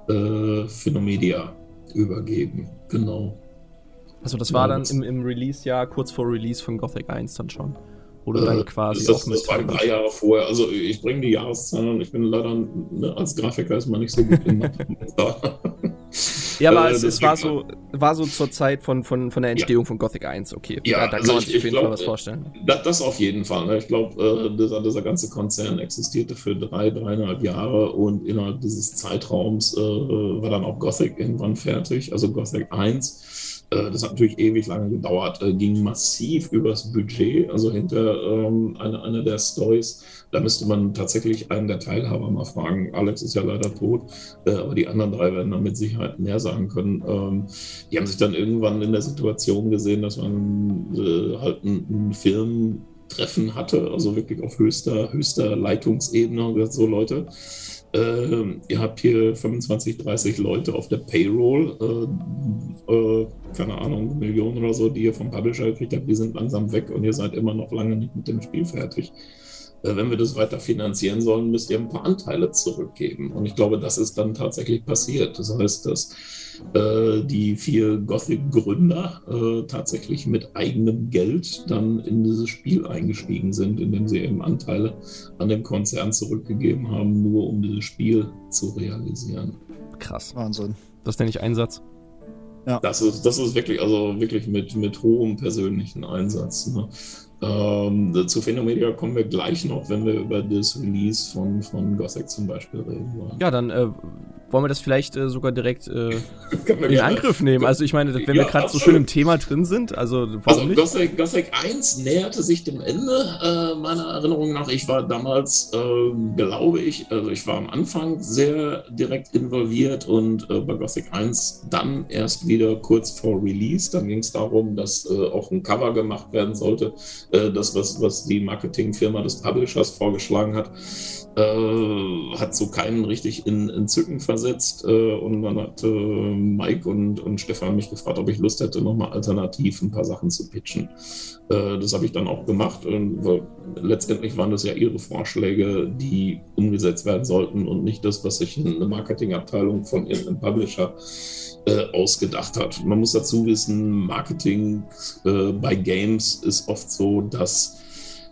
äh, Phenomedia übergeben. Genau. Also das war dann im, im Release-Jahr, kurz vor Release von Gothic 1 dann schon. Oder dann äh, quasi das, das war drei Jahre vorher. Also ich bringe die Jahreszahlen und ich bin leider ne, als Grafiker ist man nicht so gut in Ja, aber äh, es, es war, so, war so zur Zeit von, von, von der Entstehung ja. von Gothic 1, okay. Ja, da, da also kann man sich auf jeden glaub, Fall was vorstellen. Das, das auf jeden Fall. Ne? Ich glaube, äh, dieser, dieser, ganze Konzern existierte für drei, dreieinhalb Jahre und innerhalb dieses Zeitraums äh, war dann auch Gothic irgendwann fertig, also Gothic 1. Äh, das hat natürlich ewig lange gedauert, äh, ging massiv übers Budget, also hinter ähm, einer eine der Stories. Da müsste man tatsächlich einen der Teilhaber mal fragen. Alex ist ja leider tot, äh, aber die anderen drei werden dann mit Sicherheit mehr sagen können. Ähm, die haben sich dann irgendwann in der Situation gesehen, dass man äh, halt einen Film Treffen hatte, also wirklich auf höchster, höchster Leitungsebene und gesagt, so Leute, äh, ihr habt hier 25, 30 Leute auf der Payroll, äh, äh, keine Ahnung, Millionen oder so, die ihr vom Publisher gekriegt habt, die sind langsam weg und ihr seid immer noch lange nicht mit dem Spiel fertig. Äh, wenn wir das weiter finanzieren sollen, müsst ihr ein paar Anteile zurückgeben. Und ich glaube, das ist dann tatsächlich passiert. Das heißt, dass äh, die vier Gothic-Gründer äh, tatsächlich mit eigenem Geld dann in dieses Spiel eingestiegen sind, indem sie eben Anteile an den Konzern zurückgegeben haben, nur um dieses Spiel zu realisieren. Krass. Wahnsinn. Das nenne ich Einsatz. Ja. Das ist, das ist wirklich, also wirklich mit, mit hohem persönlichen Einsatz. Ne? Ähm, zu Phenomedia kommen wir gleich noch, wenn wir über das Release von, von Gothic zum Beispiel reden wollen. Ja, dann äh, wollen wir das vielleicht äh, sogar direkt äh, in Angriff nehmen. Also ich meine, wenn ja, wir gerade so schön im Thema drin sind, also warum also, nicht? Gothic, Gothic 1 näherte sich dem Ende äh, meiner Erinnerung nach. Ich war damals, äh, glaube ich, also ich war am Anfang sehr direkt involviert und äh, bei Gothic 1 dann erst wieder kurz vor Release. Dann ging es darum, dass äh, auch ein Cover gemacht werden sollte. das, was, was die Marketingfirma des Publishers vorgeschlagen hat äh, hat so keinen richtig in Entzücken versetzt. Äh, und dann hat äh, Mike und, und Stefan mich gefragt, ob ich Lust hätte, nochmal alternativ ein paar Sachen zu pitchen. Äh, das habe ich dann auch gemacht. Und letztendlich waren das ja ihre Vorschläge, die umgesetzt werden sollten und nicht das, was sich eine Marketingabteilung von irgendeinem Publisher äh, ausgedacht hat. Man muss dazu wissen, Marketing äh, bei Games ist oft so, dass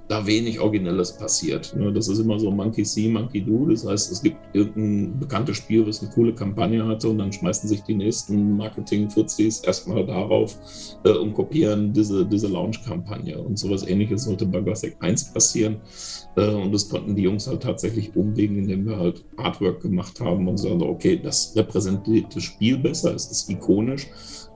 da wenig Originelles passiert. Ne? Das ist immer so Monkey See, Monkey Do. Das heißt, es gibt irgendein bekanntes Spiel, was eine coole Kampagne hatte und dann schmeißen sich die nächsten Marketing-Fuzis erstmal darauf äh, und kopieren diese, diese Launch-Kampagne. Und sowas ähnliches sollte bei Gothic 1 passieren. Äh, und das konnten die Jungs halt tatsächlich umlegen, indem wir halt Artwork gemacht haben und sagen, okay, das repräsentiert das Spiel besser, es ist ikonisch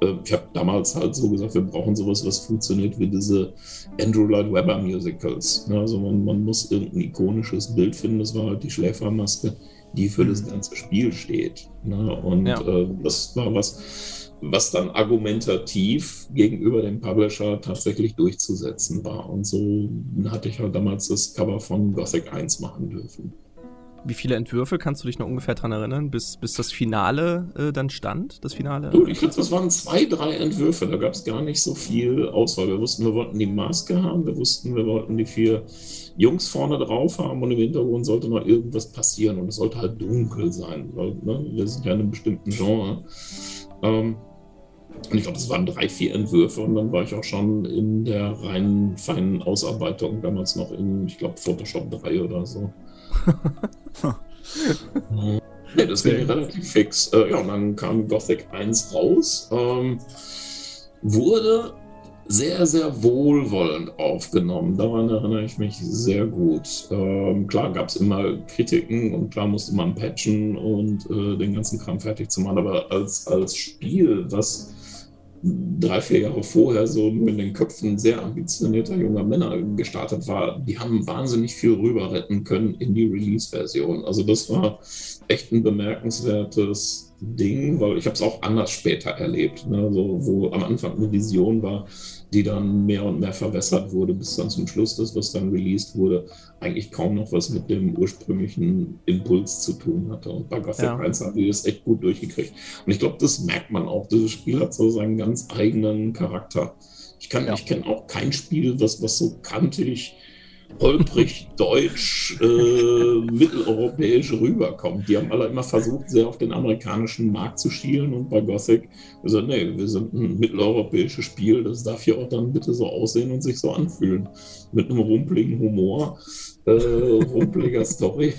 äh, ich habe damals halt so gesagt, wir brauchen sowas, was funktioniert wie diese Andrew Lloyd Webber Musicals. Ne? Also man, man, muss irgendein ikonisches Bild finden. Das war halt die Schläfermaske, die für das mhm. ganze Spiel steht. Ne? Und ja. äh, das war was, was dann argumentativ gegenüber dem Publisher tatsächlich durchzusetzen war. Und so hatte ich halt damals das Cover von Gothic 1 machen dürfen. Wie viele Entwürfe kannst du dich noch ungefähr daran erinnern, bis, bis das Finale äh, dann stand? Das Finale? Du, ich glaube, das waren zwei, drei Entwürfe. Da gab es gar nicht so viel Auswahl. Wir wussten, wir wollten die Maske haben, wir wussten, wir wollten die vier Jungs vorne drauf haben und im Hintergrund sollte noch irgendwas passieren und es sollte halt dunkel sein. Weil, ne, wir sind ja in einem bestimmten Genre. Ähm, und ich glaube, es waren drei, vier Entwürfe und dann war ich auch schon in der reinen, feinen Ausarbeitung, damals noch in, ich glaube, Photoshop 3 oder so. Nee, das ging relativ fix. Äh, ja, und dann kam Gothic 1 raus. Ähm, wurde sehr, sehr wohlwollend aufgenommen. Daran erinnere ich mich sehr gut. Ähm, klar gab es immer Kritiken und klar musste man patchen und äh, den ganzen Kram fertig zu machen, aber als, als Spiel, was drei, vier Jahre vorher so mit den Köpfen sehr ambitionierter junger Männer gestartet war, die haben wahnsinnig viel rüber retten können in die Release-Version. Also das war echt ein bemerkenswertes Ding, weil ich habe es auch anders später erlebt, ne? so, wo am Anfang eine Vision war, die dann mehr und mehr verwässert wurde, bis dann zum Schluss das, was dann released wurde, eigentlich kaum noch was mit dem ursprünglichen Impuls zu tun hatte. Und bei Gothic ja. 1 haben die das echt gut durchgekriegt. Und ich glaube, das merkt man auch. Dieses Spiel hat so seinen ganz eigenen Charakter. Ich, kann, ja. ich kenne auch kein Spiel, was, was so kantig holprig, deutsch, äh, mitteleuropäisch rüberkommt. Die haben alle immer versucht, sehr auf den amerikanischen Markt zu schielen und bei Gothic gesagt, nee, wir sind ein mitteleuropäisches Spiel, das darf hier auch dann bitte so aussehen und sich so anfühlen. Mit einem rumpligen Humor, äh, rumpeliger Story.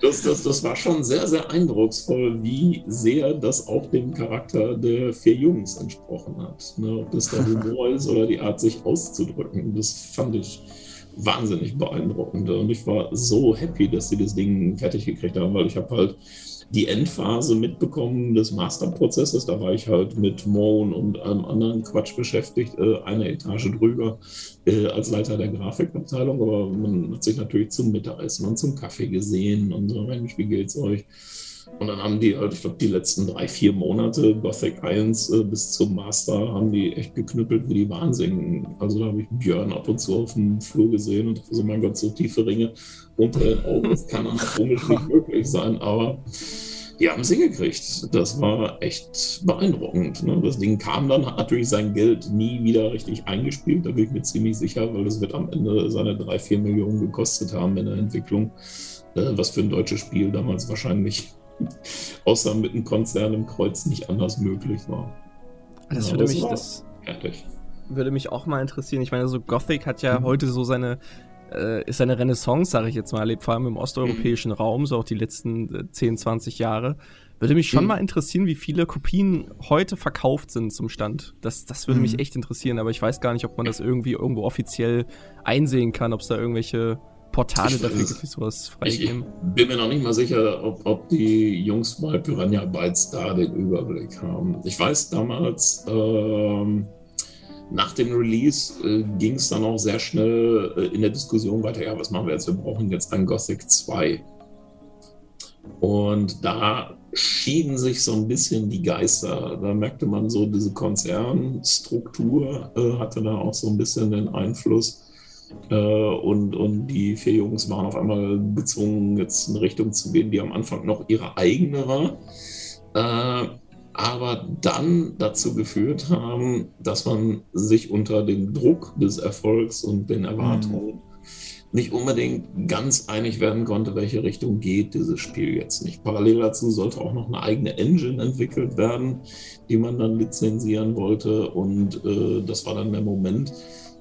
Das, das, das war schon sehr, sehr eindrucksvoll, wie sehr das auch dem Charakter der vier Jungs entsprochen hat. Ne? Ob das der Humor ist oder die Art, sich auszudrücken. Das fand ich wahnsinnig beeindruckend. Und ich war so happy, dass sie das Ding fertig gekriegt haben, weil ich habe halt die Endphase mitbekommen des Masterprozesses. Da war ich halt mit Moan und einem anderen Quatsch beschäftigt, äh, eine Etage drüber äh, als Leiter der Grafikabteilung. Aber man hat sich natürlich zum Mittagessen und zum Kaffee gesehen und so, Mensch, wie geht's euch? Und dann haben die halt, ich glaube, die letzten drei, vier Monate Gothic 1 äh, bis zum Master haben die echt geknüppelt wie die Wahnsinnigen. Also da habe ich Björn ab und zu auf dem Flur gesehen und dachte so, mein Gott, so tiefe Ringe unter den Augen, das kann komisch nicht möglich sein. Aber die haben es hingekriegt. Das war echt beeindruckend. Ne? Das Ding kam dann, hat natürlich sein Geld nie wieder richtig eingespielt. Da bin ich mir ziemlich sicher, weil es wird am Ende seine drei, vier Millionen gekostet haben in der Entwicklung. Äh, was für ein deutsches Spiel damals wahrscheinlich außer mit einem Konzern im Kreuz nicht anders möglich war. Das ja, würde mich, das würde mich auch mal interessieren. Ich meine, so Gothic hat ja mhm. heute so seine, äh, ist eine Renaissance, sage ich jetzt mal, erlebt, vor allem im osteuropäischen mhm. Raum, so auch die letzten äh, 10, 20 Jahre. Würde mich schon mhm. mal interessieren, wie viele Kopien heute verkauft sind zum Stand. Das, das würde mich mhm. echt interessieren, aber ich weiß gar nicht, ob man das irgendwie irgendwo offiziell einsehen kann, ob es da irgendwelche Portale dafür gibt, die sowas freigeben. Ich bin mir noch nicht mal sicher, ob, ob die Jungs bei Piranha Bytes da den Überblick haben. Ich weiß damals, ähm, nach dem Release äh, ging es dann auch sehr schnell äh, in der Diskussion weiter, ja, was machen wir jetzt? Wir brauchen jetzt ein Gothic 2. Und da schieden sich so ein bisschen die Geister. Da merkte man so, diese Konzernstruktur äh, hatte da auch so ein bisschen den Einfluss. Äh, und, und die vier Jungs waren auf einmal gezwungen, jetzt in eine Richtung zu gehen, die am Anfang noch ihre eigene war. Äh, aber dann dazu geführt haben, dass man sich unter dem Druck des Erfolgs und den Erwartungen mhm. nicht unbedingt ganz einig werden konnte, welche Richtung geht dieses Spiel jetzt nicht. Parallel dazu sollte auch noch eine eigene Engine entwickelt werden, die man dann lizenzieren wollte. Und äh, das war dann der Moment,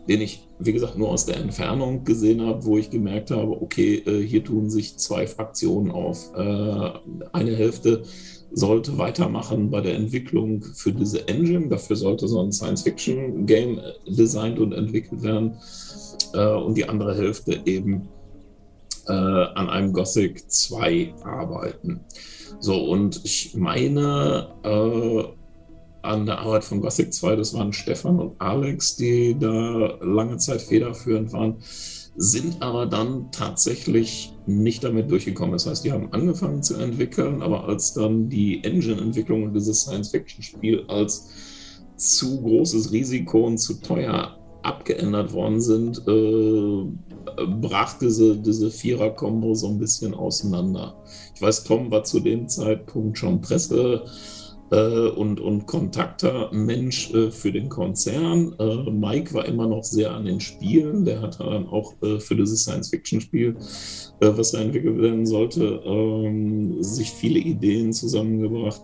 den ich, wie gesagt, nur aus der Entfernung gesehen habe, wo ich gemerkt habe, okay, äh, hier tun sich zwei Fraktionen auf. Äh, eine Hälfte sollte weitermachen bei der Entwicklung für diese Engine. Dafür sollte so ein Science-Fiction-Game designt und entwickelt werden. Äh, und die andere Hälfte eben an einem Gothic 2 arbeiten. So, und ich meine, an der Arbeit von Gothic 2, das waren Stefan und Alex, die da lange Zeit federführend waren, sind aber dann tatsächlich nicht damit durchgekommen. Das heißt, die haben angefangen zu entwickeln, aber als dann die Engine-Entwicklung und dieses Science-Fiction-Spiel als zu großes Risiko und zu teuer abgeändert worden sind, äh, brach diese, diese Vierer-Kombo so ein bisschen auseinander. Ich weiß, Tom war zu dem Zeitpunkt schon Presse äh, und, und Kontakter-Mensch äh, für den Konzern. Äh, Mike war immer noch sehr an den Spielen. Der hat dann auch äh, für dieses Science-Fiction-Spiel, äh, was da entwickelt werden sollte, ähm, sich viele Ideen zusammengebracht.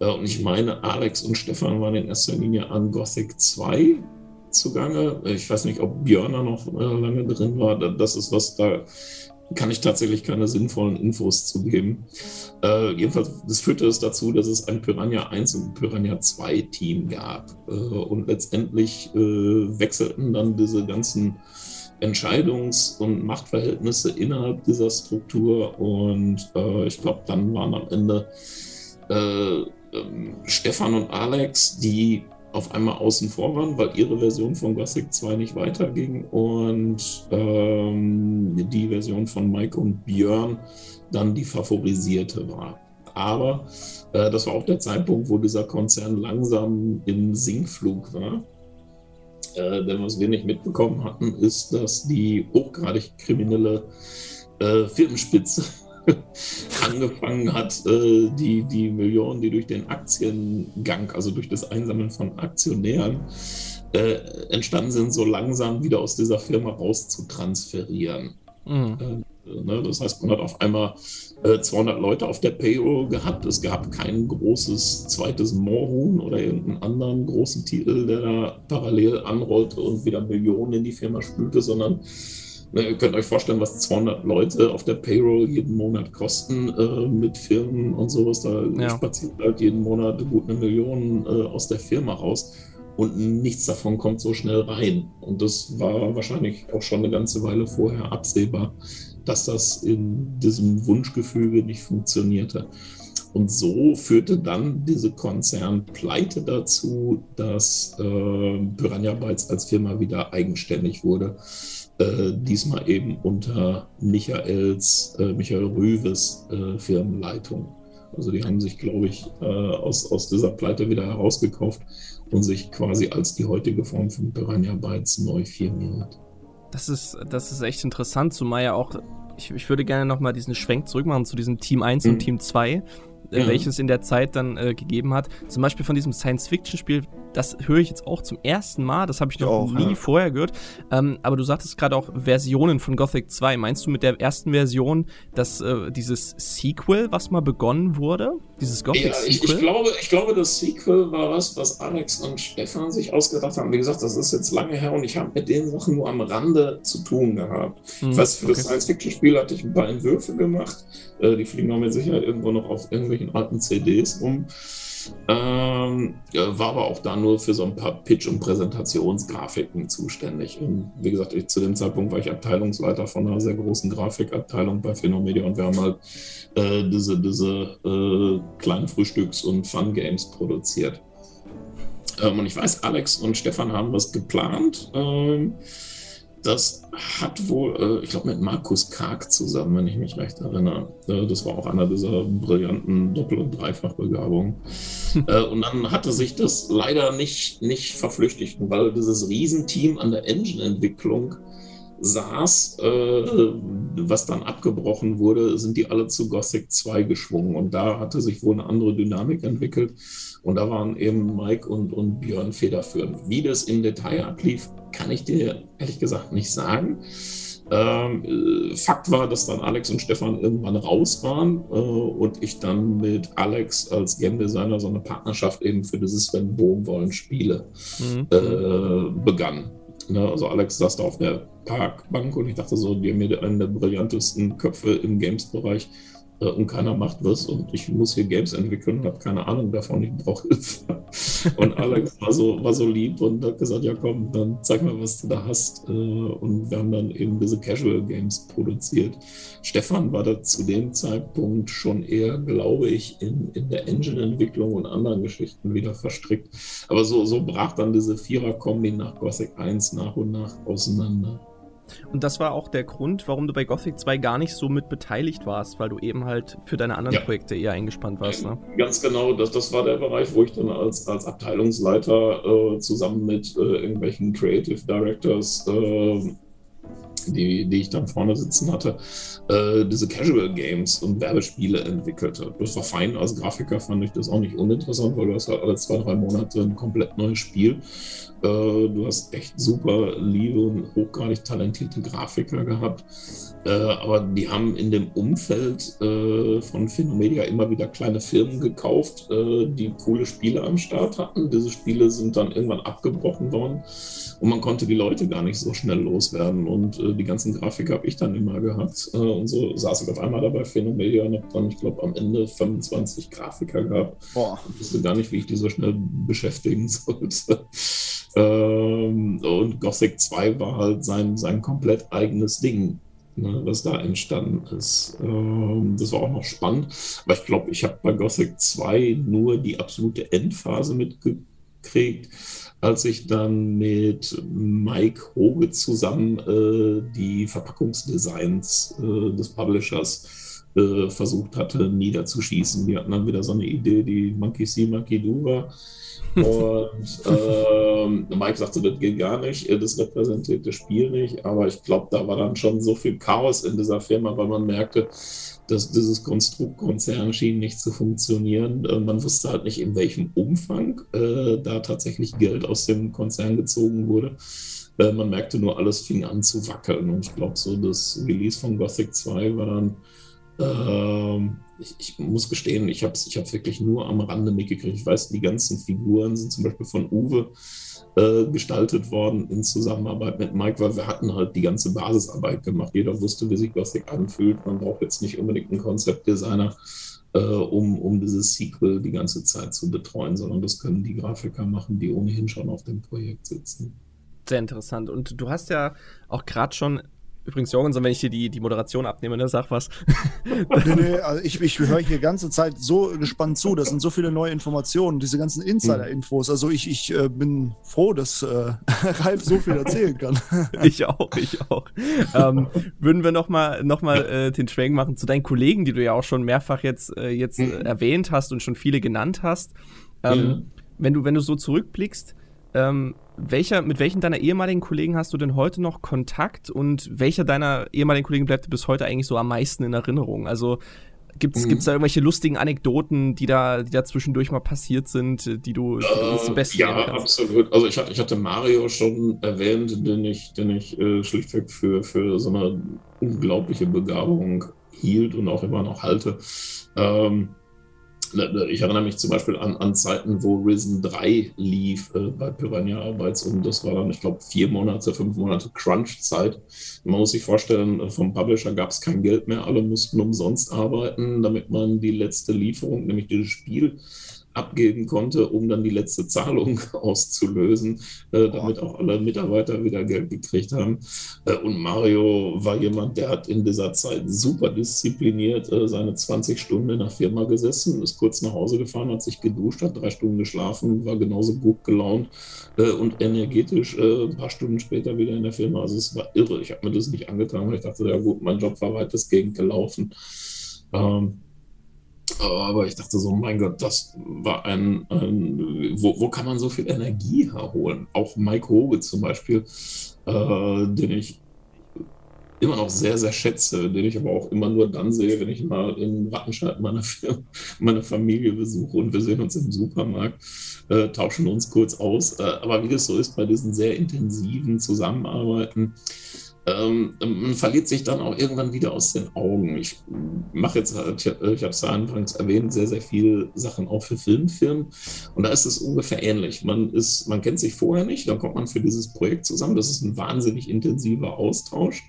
Äh, und ich meine, Alex und Stefan waren in erster Linie an Gothic 2 zugange. Ich weiß nicht, ob Björn da noch lange drin war. Das ist was da kann ich tatsächlich keine sinnvollen Infos zu geben. Äh, jedenfalls, das führte es dazu, dass es ein Piranha 1 und Piranha 2 Team gab. Äh, und letztendlich äh, wechselten dann diese ganzen Entscheidungs- und Machtverhältnisse innerhalb dieser Struktur. Und äh, ich glaube, dann waren am Ende äh, ähm, Stefan und Alex, die auf einmal außen vor waren, weil ihre Version von Gothic 2 nicht weiterging und ähm, die Version von Mike und Björn dann die favorisierte war. Aber äh, das war auch der Zeitpunkt, wo dieser Konzern langsam im Sinkflug war. Äh, denn was wir nicht mitbekommen hatten, ist, dass die hochgradig kriminelle äh, Firmenspitze angefangen hat, äh, die, die Millionen, die durch den Aktiengang, also durch das Einsammeln von Aktionären, äh, entstanden sind, so langsam wieder aus dieser Firma rauszutransferieren. Mhm. Äh, ne? Das heißt, man hat auf einmal äh, 200 Leute auf der Payroll gehabt. Es gab kein großes zweites Moorhuhn oder irgendeinen anderen großen Titel, der da parallel anrollte und wieder Millionen in die Firma spülte, sondern ihr könnt euch vorstellen, was 200 Leute auf der Payroll jeden Monat kosten äh, mit Firmen und sowas. Da ja. spaziert halt jeden Monat gut eine Million äh, aus der Firma raus und nichts davon kommt so schnell rein. Und das war wahrscheinlich auch schon eine ganze Weile vorher absehbar, dass das in diesem Wunschgefüge nicht funktionierte. Und so führte dann diese Konzernpleite dazu, dass äh, Piranha Bytes als Firma wieder eigenständig wurde. Äh, diesmal eben unter Michaels, äh, Michael Rüves äh, Firmenleitung. Also die haben sich, glaube ich, äh, aus, aus dieser Pleite wieder herausgekauft und sich quasi als die heutige Form von Piranha Bytes neu firmiert. Das ist, das ist echt interessant, zumal ja auch, ich, ich würde gerne nochmal diesen Schwenk zurückmachen zu diesem Team 1 mhm. und Team 2 äh, welches in der Zeit dann gegeben hat. Zum Beispiel von diesem Science-Fiction-Spiel, das höre ich jetzt auch zum ersten Mal, das habe ich noch auch, nie ja. vorher gehört. Ähm, aber du sagtest gerade auch Versionen von Gothic 2. Meinst du mit der ersten Version, dass äh, dieses Sequel, was mal begonnen wurde? Dieses Gothic ja, ich, Sequel? Ich glaube, ich glaube, das Sequel war was, was Alex und Stefan sich ausgedacht haben. Wie gesagt, das ist jetzt lange her und ich habe mit den Sachen nur am Rande zu tun gehabt. Hm, ich weiß, für okay. das Science-Fiction-Spiel hatte ich ein paar Entwürfe gemacht. Äh, die fliegen auch mit Sicherheit irgendwo noch auf irgendwelchen alten CDs rum. Ähm, war aber auch da nur für so ein paar Pitch- und Präsentationsgrafiken zuständig. Und wie gesagt, ich, zu dem Zeitpunkt war ich Abteilungsleiter von einer sehr großen Grafikabteilung bei Phenomedia und wir haben halt äh, diese, diese äh, kleinen Frühstücks- und Fun-Games produziert. Ähm, und ich weiß, Alex und Stefan haben was geplant. Ähm, das hat wohl, äh, ich glaube, mit Markus Karg zusammen, wenn ich mich recht erinnere. Äh, das war auch einer dieser brillanten Doppel- und Dreifachbegabungen. äh, und dann hatte sich das leider nicht, nicht verflüchtigt, weil dieses Riesenteam an der Engine-Entwicklung saß, äh, was dann abgebrochen wurde, sind die alle zu Gothic 2 geschwungen. Und da hatte sich wohl eine andere Dynamik entwickelt. Und da waren eben Mike und, und Björn federführend. Wie das im Detail ablief, kann ich dir ehrlich gesagt nicht sagen. Ähm, äh, Fakt war, dass dann Alex und Stefan irgendwann raus waren äh, und ich dann mit Alex als Game Designer so eine Partnerschaft eben für dieses Sven Bohm Spiele mhm. äh, begann. Ne? Also Alex saß da auf der Parkbank und ich dachte so, die haben mir einen der brillantesten Köpfe im Games-Bereich und keiner macht was und ich muss hier Games entwickeln und habe keine Ahnung davon, ich brauche Hilfe. Und Alex war so, war so lieb und hat gesagt, ja komm, dann zeig mal, was du da hast. Äh, und wir haben dann eben diese Casual Games produziert. Stefan war da zu dem Zeitpunkt schon eher, glaube ich, in, in der Engine-Entwicklung und anderen Geschichten wieder verstrickt. Aber so, so brach dann diese Vierer-Kombi nach Gothic 1 nach und nach auseinander. Und das war auch der Grund, warum du bei Gothic 2 gar nicht so mit beteiligt warst, weil du eben halt für deine anderen ja. Projekte eher eingespannt warst. Ne? Ganz genau, das, das war der Bereich, wo ich dann als, als Abteilungsleiter äh, zusammen mit äh, irgendwelchen Creative Directors äh, die, die ich dann vorne sitzen hatte, äh, diese Casual Games und Werbespiele entwickelte. Das war fein. Als Grafiker fand ich das auch nicht uninteressant, weil du hast halt alle zwei, drei Monate ein komplett neues Spiel. Äh, du hast echt super liebe und hochgradig talentierte Grafiker gehabt. Äh, aber die haben in dem Umfeld äh, von Phenomedia immer wieder kleine Firmen gekauft, äh, die coole Spiele am Start hatten. Diese Spiele sind dann irgendwann abgebrochen worden und man konnte die Leute gar nicht so schnell loswerden. Und äh, die ganzen Grafiker habe ich dann immer gehabt. Äh, und so saß ich auf einmal dabei Phenomedia und habe dann, ich glaube, am Ende 25 Grafiker gehabt. Boah. Ich wusste gar nicht, wie ich die so schnell beschäftigen sollte. Ähm, und Gothic 2 war halt sein, sein komplett eigenes Ding ne, was da entstanden ist. Ähm, das war auch noch spannend, aber ich glaube, ich habe bei Gothic 2 nur die absolute Endphase mitgekriegt, als ich dann mit Mike Hoge zusammen äh, die Verpackungsdesigns äh, des Publishers äh, versucht hatte, niederzuschießen. Die hatten dann wieder so eine Idee, die Monkey See, Monkey Do war. Und ähm, Mike sagte, das geht gar nicht, das repräsentiert das Spiel nicht. Aber ich glaube, da war dann schon so viel Chaos in dieser Firma, weil man merkte, dass dieses Konstrukt Konzern schien nicht zu funktionieren. Äh, man wusste halt nicht, in welchem Umfang äh, da tatsächlich Geld aus dem Konzern gezogen wurde. Äh, man merkte nur, alles fing an zu wackeln. Und ich glaube, so das Release von Gothic 2 war dann ähm, ich, ich, muss gestehen, ich habe es ich wirklich nur am Rande mitgekriegt. Ich weiß, die ganzen Figuren sind zum Beispiel von Uwe äh, gestaltet worden in Zusammenarbeit mit Mike, weil wir hatten halt die ganze Basisarbeit gemacht. Jeder wusste, wie sich Gothic anfühlt. Man braucht jetzt nicht unbedingt einen Konzeptdesigner, äh, um, um dieses Sequel die ganze Zeit zu betreuen, sondern das können die Grafiker machen, die ohnehin schon auf dem Projekt sitzen. Sehr interessant. Und du hast ja auch gerade schon Übrigens, Jorgensen, wenn ich dir die, die Moderation abnehme, ne, sag was. nee, nee, also ich, ich höre hier die ganze Zeit so gespannt zu. Das sind so viele neue Informationen, diese ganzen Insider-Infos. Also ich, ich äh, bin froh, dass äh, Ralf so viel erzählen kann. ich auch, ich auch. Ähm, würden wir nochmal noch mal, äh, den Schwenk machen zu deinen Kollegen, die du ja auch schon mehrfach jetzt, äh, jetzt mhm. erwähnt hast und schon viele genannt hast. Ähm, ja. wenn, du, wenn du so zurückblickst, ähm, welcher, mit welchen deiner ehemaligen Kollegen hast du denn heute noch Kontakt und welcher deiner ehemaligen Kollegen bleibt dir bis heute eigentlich so am meisten in Erinnerung? Also gibt es mhm. da irgendwelche lustigen Anekdoten, die da, die da zwischendurch mal passiert sind, die du, die du äh, Ja, absolut. Also ich hatte, ich hatte Mario schon erwähnt, den ich, den ich äh, schlichtweg für, für so eine unglaubliche Begabung hielt und auch immer noch halte. Ähm, ich erinnere mich zum Beispiel an, an Zeiten, wo Risen 3 lief äh, bei Piranha Arbeits und das war dann, ich glaube, vier Monate, fünf Monate Crunch-Zeit. Man muss sich vorstellen, äh, vom Publisher gab es kein Geld mehr, alle mussten umsonst arbeiten, damit man die letzte Lieferung, nämlich dieses Spiel, abgeben konnte, um dann die letzte Zahlung auszulösen, äh, damit auch alle Mitarbeiter wieder Geld gekriegt haben. Äh, und Mario war jemand, der hat in dieser Zeit super diszipliniert äh, seine 20 Stunden in der Firma gesessen, ist kurz nach Hause gefahren, hat sich geduscht, hat drei Stunden geschlafen, war genauso gut gelaunt äh, und energetisch äh, ein paar Stunden später wieder in der Firma. Also es war irre. Ich habe mir das nicht angetan, weil ich dachte, ja gut, mein Job war weitestgehend gelaufen. Ähm, aber ich dachte so, mein Gott, das war ein, ein wo, wo, kann man so viel Energie herholen? Auch Mike Hoge zum Beispiel, äh, den ich immer noch sehr, sehr schätze, den ich aber auch immer nur dann sehe, wenn ich mal in Wattenscheid meine, meine Familie besuche und wir sehen uns im Supermarkt, äh, tauschen uns kurz aus. Äh, aber wie das so ist bei diesen sehr intensiven Zusammenarbeiten, ähm, man verliert sich dann auch irgendwann wieder aus den Augen. Ich mache jetzt, ich, ich habe es ja anfangs erwähnt, sehr, sehr viele Sachen auch für Filmfirmen. Und da ist es ungefähr ähnlich. Man, ist, man kennt sich vorher nicht, dann kommt man für dieses Projekt zusammen. Das ist ein wahnsinnig intensiver Austausch.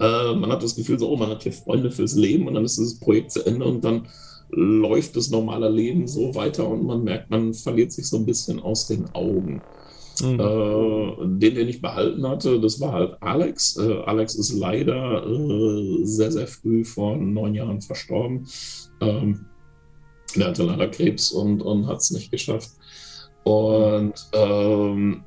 Äh, man hat das Gefühl, so, oh, man hat hier Freunde fürs Leben und dann ist dieses Projekt zu Ende und dann läuft das normale Leben so weiter und man merkt, man verliert sich so ein bisschen aus den Augen. Mhm. Äh, den, den ich behalten hatte, das war halt Alex. Äh, Alex ist leider äh, sehr, sehr früh vor neun Jahren verstorben. Ähm, er hatte leider Krebs und, und hat es nicht geschafft. Und ähm,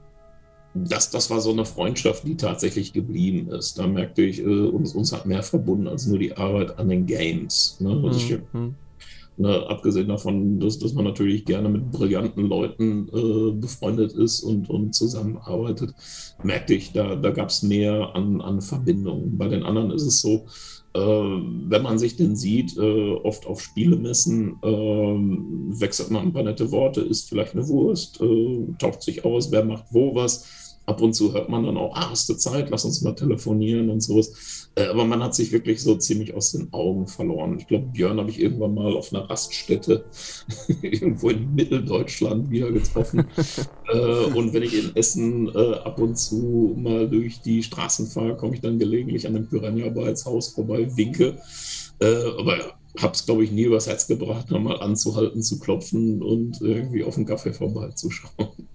das, das war so eine Freundschaft, die tatsächlich geblieben ist. Da merkte ich, äh, uns, uns hat mehr verbunden als nur die Arbeit an den Games. Ne? Also mhm. Ne, abgesehen davon, dass, dass man natürlich gerne mit brillanten Leuten äh, befreundet ist und, und zusammenarbeitet, merkte ich, da, da gab es mehr an, an Verbindungen. Bei den anderen ist es so, äh, wenn man sich denn sieht, äh, oft auf Spielemessen, äh, wechselt man ein paar nette Worte, isst vielleicht eine Wurst, äh, taucht sich aus, wer macht wo was ab und zu hört man dann auch, ah, hast du Zeit, lass uns mal telefonieren und sowas. Äh, aber man hat sich wirklich so ziemlich aus den Augen verloren. Ich glaube, Björn habe ich irgendwann mal auf einer Raststätte irgendwo in Mitteldeutschland wieder getroffen. äh, und wenn ich in Essen äh, ab und zu mal durch die Straßen fahre, komme ich dann gelegentlich an dem Piranha-Arbeitshaus vorbei, winke. Äh, aber habe es, glaube ich, nie übers Herz gebracht, nochmal anzuhalten, zu klopfen und irgendwie auf den Kaffee vorbeizuschauen.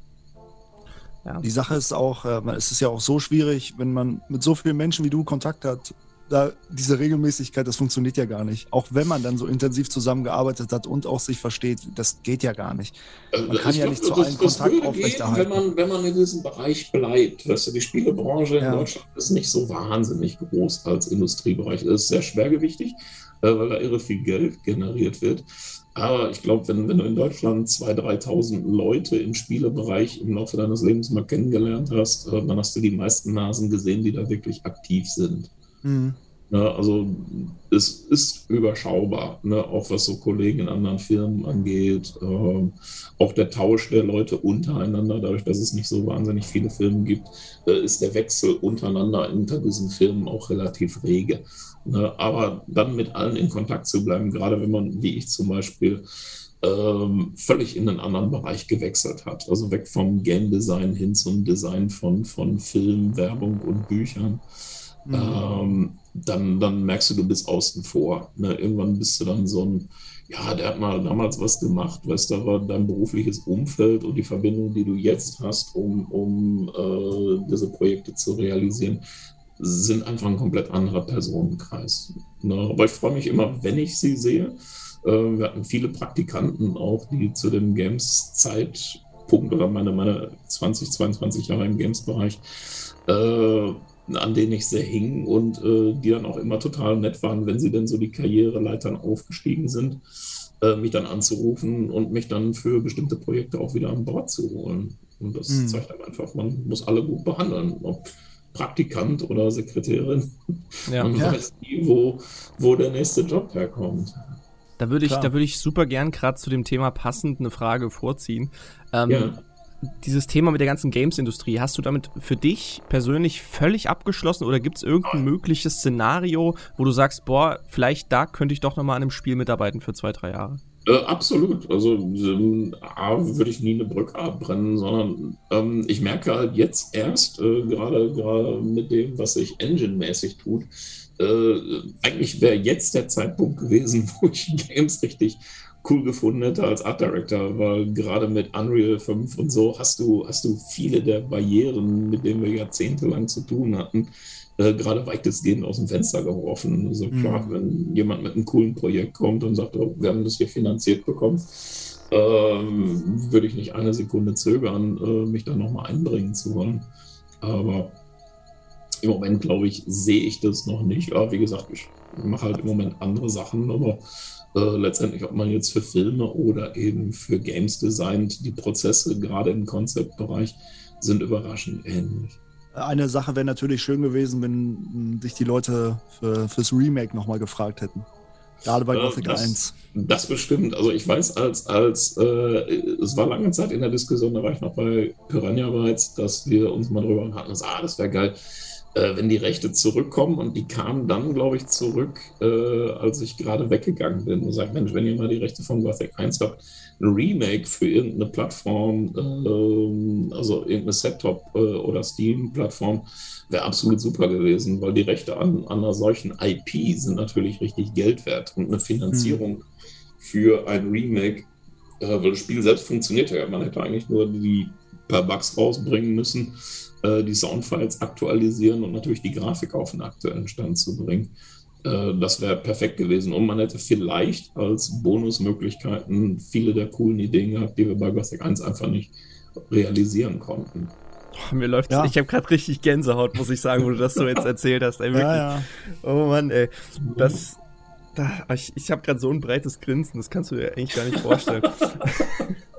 Ja. Die Sache ist auch, äh, es ist ja auch so schwierig, wenn man mit so vielen Menschen wie du Kontakt hat, da, diese Regelmäßigkeit, das funktioniert ja gar nicht. Auch wenn man dann so intensiv zusammengearbeitet hat und auch sich versteht, das geht ja gar nicht. Äh, man kann ja glaub, nicht zu allen Kontakt aufrechterhalten. Wenn man, wenn man in diesem Bereich bleibt, weißt du, die Spielebranche in ja. Deutschland ist nicht so wahnsinnig groß als Industriebereich. Es ist sehr schwergewichtig, äh, weil da irre viel Geld generiert wird. Aber ich glaube, wenn, wenn du in Deutschland 2.000, 3.000 Leute im Spielebereich im Laufe deines Lebens mal kennengelernt hast, äh, dann hast du die meisten Nasen gesehen, die da wirklich aktiv sind. Mhm. Ja, also es ist überschaubar, ne? auch was so Kollegen in anderen Firmen angeht. Ähm, auch der Tausch der Leute untereinander, dadurch, dass es nicht so wahnsinnig viele Firmen gibt, äh, ist der Wechsel untereinander unter diesen Firmen auch relativ rege. Ne? Aber dann mit allen in Kontakt zu bleiben, gerade wenn man, wie ich zum Beispiel, ähm, völlig in einen anderen Bereich gewechselt hat. Also weg vom Game Design hin zum Design von, von Film, Werbung und Büchern. Mhm. Ähm, dann, dann merkst du, du bist außen vor. Ne? Irgendwann bist du dann so ein, ja, der hat mal damals was gemacht, weißt du, aber dein berufliches Umfeld und die Verbindung, die du jetzt hast, um, um äh, diese Projekte zu realisieren, sind einfach ein komplett anderer Personenkreis. Ne? Aber ich freue mich immer, wenn ich sie sehe. Äh, wir hatten viele Praktikanten auch, die zu dem Games-Zeitpunkt oder meine, meine 20, 22 Jahre im Games-Bereich äh, an denen ich sehr hing und äh, die dann auch immer total nett waren, wenn sie denn so die Karriereleitern aufgestiegen sind, äh, mich dann anzurufen und mich dann für bestimmte Projekte auch wieder an Bord zu holen. Und das mhm. zeigt einfach, man muss alle gut behandeln. Ob Praktikant oder Sekretärin. Ja. Man ja. weiß nie, wo, wo der nächste Job herkommt. Da würde ich, da würde ich super gern gerade zu dem Thema passend eine Frage vorziehen. Ähm, ja dieses Thema mit der ganzen Games-Industrie, hast du damit für dich persönlich völlig abgeschlossen oder gibt es irgendein mögliches Szenario, wo du sagst, boah, vielleicht da könnte ich doch nochmal an einem Spiel mitarbeiten für zwei, drei Jahre? Äh, absolut. Also ähm, würde ich nie eine Brücke abbrennen, sondern ähm, ich merke halt jetzt erst, äh, gerade mit dem, was sich engine-mäßig tut, äh, eigentlich wäre jetzt der Zeitpunkt gewesen, wo ich Games richtig cool gefunden hätte als Art Director, weil gerade mit Unreal 5 und so hast du, hast du viele der Barrieren, mit denen wir jahrzehntelang zu tun hatten, äh, gerade weitestgehend aus dem Fenster geworfen. Also klar, mhm. wenn jemand mit einem coolen Projekt kommt und sagt, oh, wir haben das hier finanziert bekommen, ähm, würde ich nicht eine Sekunde zögern, äh, mich da nochmal einbringen zu wollen. Aber im Moment, glaube ich, sehe ich das noch nicht. Ja, wie gesagt, ich mache halt im Moment andere Sachen, aber äh, letztendlich, ob man jetzt für Filme oder eben für Games designt, die Prozesse gerade im Konzeptbereich sind überraschend ähnlich. Eine Sache wäre natürlich schön gewesen, wenn sich die Leute für, fürs Remake nochmal gefragt hätten. Gerade bei äh, Gothic das, 1. Das bestimmt. Also ich weiß, als, als äh, es war lange Zeit in der Diskussion, da war ich noch bei Piranha bereits, dass wir uns mal drüber hatten, dass, ah, das wäre geil, äh, wenn die Rechte zurückkommen und die kamen dann, glaube ich, zurück, äh, als ich gerade weggegangen bin und sagt, Mensch, wenn ihr mal die Rechte von Gothic 1 habt, ein Remake für irgendeine Plattform, äh, also irgendeine Set-Top äh, oder Steam-Plattform, wäre absolut super gewesen, weil die Rechte an, an einer solchen IP sind natürlich richtig Geld wert und eine Finanzierung hm. für ein Remake, äh, weil das Spiel selbst funktioniert ja, man hätte eigentlich nur die paar Bugs rausbringen müssen die Soundfiles aktualisieren und natürlich die Grafik auf den aktuellen Stand zu bringen. Äh, das wäre perfekt gewesen. Und man hätte vielleicht als Bonusmöglichkeiten viele der coolen Ideen gehabt, die wir bei Gothic 1 einfach nicht realisieren konnten. Oh, mir läuft ja. Ich habe gerade richtig Gänsehaut, muss ich sagen, wo du das so jetzt erzählt hast. Ey, ja, ja. Oh Mann, ey. Das. Da, ich ich habe gerade so ein breites Grinsen, das kannst du dir eigentlich gar nicht vorstellen.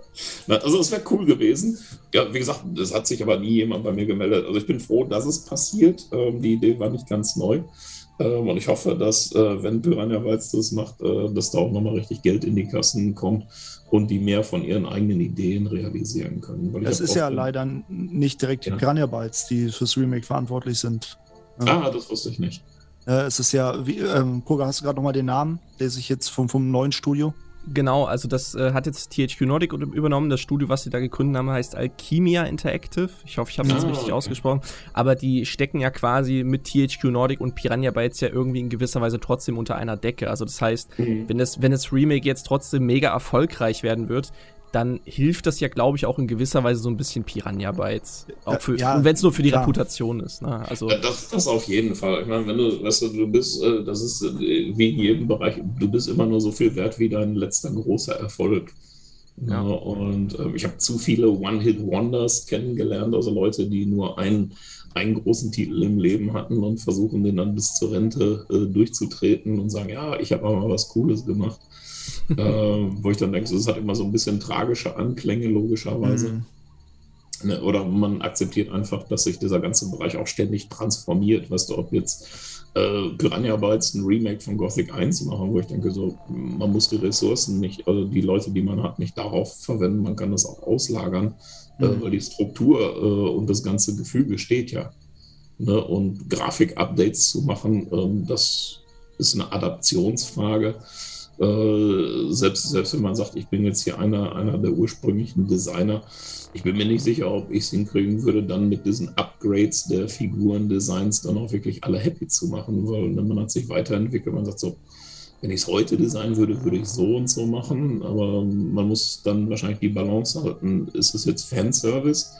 Also es wäre cool gewesen. Ja, wie gesagt, es hat sich aber nie jemand bei mir gemeldet. Also ich bin froh, dass es passiert. Ähm, die Idee war nicht ganz neu. Ähm, und ich hoffe, dass, äh, wenn Piranha Weiz das macht, äh, dass da auch nochmal richtig Geld in die Kassen kommt und die mehr von ihren eigenen Ideen realisieren können. das ist ja leider nicht direkt ja. Piranha Bytes, die fürs Remake verantwortlich sind. Ah, das wusste ich nicht. Äh, es ist ja, wie, ähm, Koga, hast du gerade nochmal den Namen, der sich jetzt vom, vom neuen Studio? Genau, also das äh, hat jetzt THQ Nordic übernommen. Das Studio, was sie da gegründet haben, heißt Alchemia Interactive. Ich hoffe, ich habe das oh, richtig okay. ausgesprochen. Aber die stecken ja quasi mit THQ Nordic und Piranha Bytes ja irgendwie in gewisser Weise trotzdem unter einer Decke. Also das heißt, mhm. wenn, das, wenn das Remake jetzt trotzdem mega erfolgreich werden wird, dann hilft das ja, glaube ich, auch in gewisser Weise so ein bisschen Piranha Bytes. Auch für, Ja, und wenn es nur für die klar. Reputation ist. Ne? Also, Ja, Das, das auf jeden Fall. Ich meine, wenn du, weißt du, du bist, äh, das ist äh, wie in jedem Bereich, du bist immer nur so viel wert wie dein letzter großer Erfolg. Ja. Ja. und ähm, ich habe zu viele One-Hit-Wonders kennengelernt, also Leute, die nur einen, einen großen Titel im Leben hatten und versuchen, den dann bis zur Rente äh, durchzutreten und sagen, ja, ich habe aber mal was Cooles gemacht. äh, wo ich dann denke, es hat immer so ein bisschen tragische Anklänge, logischerweise. Mhm. Ne, Oder man akzeptiert einfach, dass sich dieser ganze Bereich auch ständig transformiert. Weißt du, ob jetzt äh, Piranha Bytes ein Remake von Gothic 1 machen, wo ich denke, so, man muss die Ressourcen nicht, also die Leute, die man hat, nicht darauf verwenden, man kann das auch auslagern, äh, Mhm. weil die Struktur äh, und das ganze Gefüge steht ja. Ne? Und Grafik-Updates zu machen, ähm, das ist eine Adaptionsfrage. Äh, selbst, selbst wenn man sagt, ich bin jetzt hier einer, einer der ursprünglichen Designer, ich bin mir nicht sicher, ob ich es hinkriegen würde, dann mit diesen Upgrades der Figurendesigns dann auch wirklich alle happy zu machen, weil ne, man hat sich weiterentwickelt, man sagt so, wenn ich es heute designen würde, würde ich so und so machen, aber man muss dann wahrscheinlich die Balance halten. Ist es jetzt Fanservice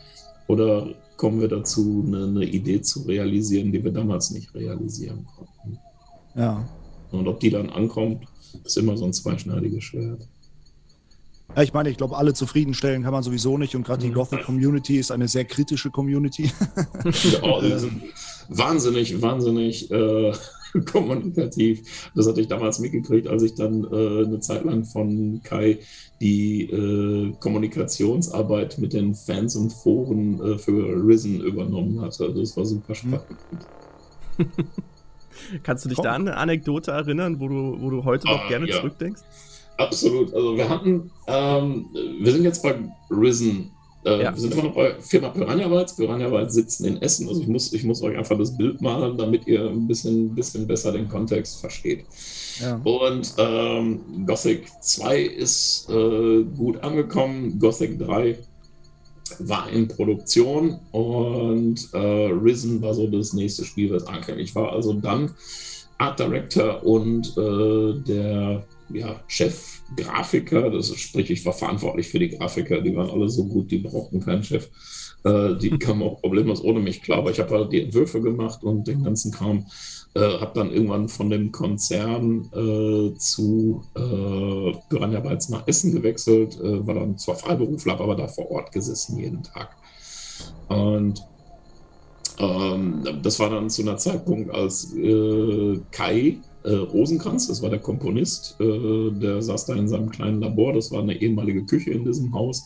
oder kommen wir dazu, eine, eine Idee zu realisieren, die wir damals nicht realisieren konnten? Ja. Und ob die dann ankommt, ist immer so ein zweischneidiges Schwert. Ja, ich meine, ich glaube, alle zufriedenstellen kann man sowieso nicht. Und gerade die Mhm. Gothic-Community ist eine sehr kritische Community. Sind wahnsinnig, wahnsinnig äh, kommunikativ. Das hatte ich damals mitgekriegt, als ich dann äh, eine Zeit lang von Kai die äh, Kommunikationsarbeit mit den Fans und Foren äh, für Risen übernommen hatte. Das war super spannend. Kannst du dich Komm. da an eine Anekdote erinnern, wo du, wo du heute noch Ah, gerne ja. zurückdenkst? Absolut. Also wir hatten, ähm, wir sind jetzt bei Risen. Äh, Ja. Wir sind immer noch bei Firma Piranha Bytes. Piranha Bytes sitzen in Essen. Also ich muss, ich muss euch einfach das Bild malen, damit ihr ein bisschen, bisschen besser den Kontext versteht. Ja. Und ähm, Gothic 2 ist äh, gut angekommen. Gothic 3 war in Produktion und äh, Risen war so das nächste Spiel, was. Ich war also dann Art Director und äh, der ja, Chef-Grafiker, das ist, sprich, ich war verantwortlich für die Grafiker, die waren alle so gut, die brauchten keinen Chef. Äh, die kamen auch problemlos ohne mich klar, aber ich habe halt die Entwürfe gemacht und den ganzen Kram. Äh, habe dann irgendwann von dem Konzern äh, zu äh, Piranha Bytes nach Essen gewechselt, äh, war dann zwar Freiberufler, hab aber da vor Ort gesessen jeden Tag. Und ähm, das war dann zu einer Zeitpunkt, als äh, Kai äh, Rosenkranz, das war der Komponist, äh, der saß da in seinem kleinen Labor, das war eine ehemalige Küche in diesem Haus.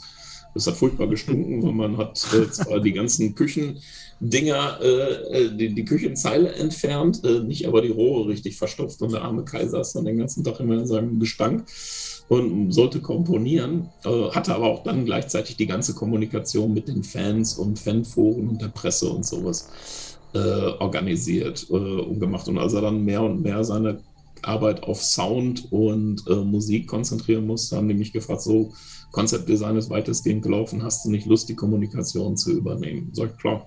Das hat furchtbar gestunken, weil man hat äh, zwar die ganzen Küchendinger, äh, die, die Küchenzeile entfernt, äh, nicht aber die Rohre richtig verstopft und der arme Kai saß dann den ganzen Tag immer in seinem Gestank und sollte komponieren, äh, hatte aber auch dann gleichzeitig die ganze Kommunikation mit den Fans und Fanforen und der Presse und sowas äh, organisiert äh, und gemacht. Und als er dann mehr und mehr seine Arbeit auf Sound und äh, Musik konzentrieren musste, haben die mich gefragt, so, Konzeptdesign ist weitestgehend gelaufen, hast du nicht Lust, die Kommunikation zu übernehmen? Sag ich, klar.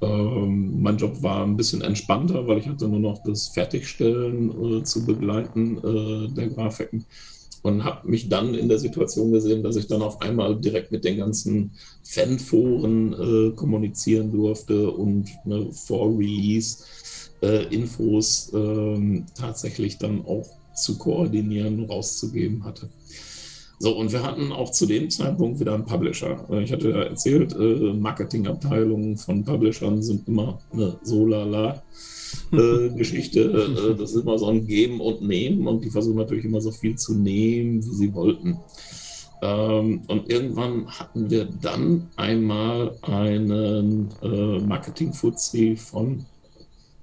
Ähm, mein Job war ein bisschen entspannter, weil ich hatte nur noch das Fertigstellen äh, zu begleiten äh, der Grafiken und habe mich dann in der Situation gesehen, dass ich dann auf einmal direkt mit den ganzen Fanforen äh, kommunizieren durfte und ne, vor Release Infos ähm, tatsächlich dann auch zu koordinieren, rauszugeben hatte. So, und wir hatten auch zu dem Zeitpunkt wieder einen Publisher. Äh, Ich hatte ja erzählt, äh, Marketingabteilungen von Publishern sind immer eine so lala äh, Geschichte. Äh, das ist immer so ein Geben und Nehmen und die versuchen natürlich immer so viel zu nehmen, wie sie wollten. Ähm, und irgendwann hatten wir dann einmal einen äh, Marketing-Fuzzi von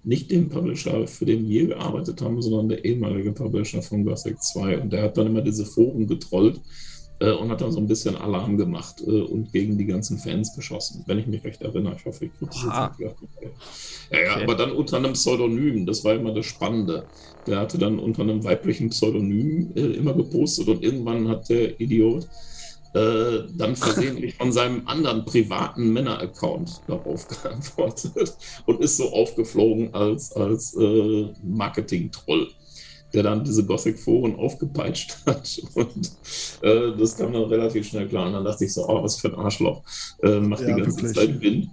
nicht dem Publisher, für den wir gearbeitet haben, sondern der ehemalige Publisher von Gothic 2. Und der hat dann immer diese Foren getrollt äh, und hat dann so ein bisschen Alarm gemacht äh, und gegen die ganzen Fans geschossen, wenn ich mich recht erinnere. Ich hoffe, ich kriege das Oha. jetzt nicht. Ja, ja, Okay. aber dann unter einem Pseudonym, das war immer das Spannende. Der hatte dann unter einem weiblichen Pseudonym äh, immer gepostet und irgendwann hat der Idiot äh, dann versehentlich von seinem anderen privaten Männer-Account darauf geantwortet und ist so aufgeflogen als, als äh, Marketing-Troll. der dann diese Gothic-Foren aufgepeitscht hat. Und äh, das kam dann relativ schnell klar. Und dann dachte ich so, oh, was für ein Arschloch. Äh, macht ja, die ganze wirklich. Zeit Wind.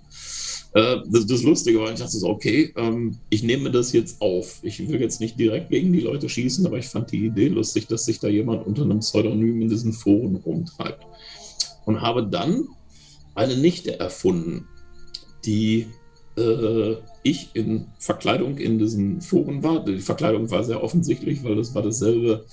Äh, das, das, Lustige war, ich dachte so, okay, ähm, ich nehme das jetzt auf. Ich will jetzt nicht direkt gegen die Leute schießen, aber ich fand die Idee lustig, dass sich da jemand unter einem Pseudonym in diesen Foren rumtreibt. Und habe dann eine Nichte erfunden, die äh, ich in Verkleidung in diesen Foren war. Die Verkleidung war sehr offensichtlich, weil das war dasselbe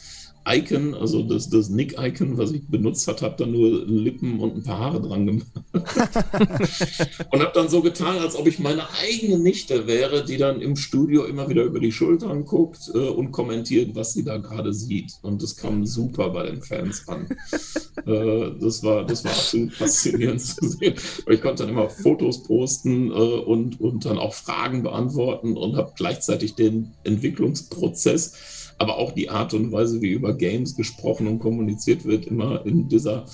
Icon, also das, das Nick-Icon, was ich benutzt hat, habe dann nur Lippen und ein paar Haare dran gemacht. und habe dann so getan, als ob ich meine eigene Nichte wäre, die dann im Studio immer wieder über die Schultern guckt äh, und kommentiert, was sie da gerade sieht. Und das kam super bei den Fans an. äh, das, war, das war absolut faszinierend zu sehen. Ich konnte dann immer Fotos posten äh, und, und dann auch Fragen beantworten und habe gleichzeitig den Entwicklungsprozess aber auch die Art und Weise, wie über Games gesprochen und kommuniziert wird, immer in dieser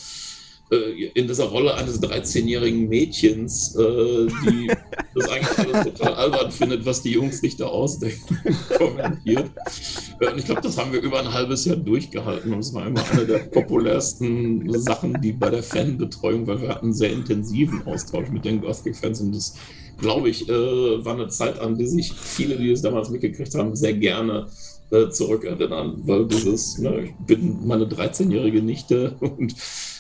äh, in dieser Rolle eines 13-jährigen Mädchens, äh, die das eigentlich alles total albern findet, was die Jungs sich da ausdenken, kommentiert. Äh, und ich glaube, das haben wir über ein halbes Jahr durchgehalten und es war immer eine der populärsten Sachen, die bei der Fanbetreuung, weil wir hatten einen sehr intensiven Austausch mit den Gothic-Fans und das, glaube ich, war eine Zeit, an die sich viele, die es damals mitgekriegt haben, sehr gerne äh, zurückerinnern, weil dieses, ne, ich bin meine 13-jährige Nichte und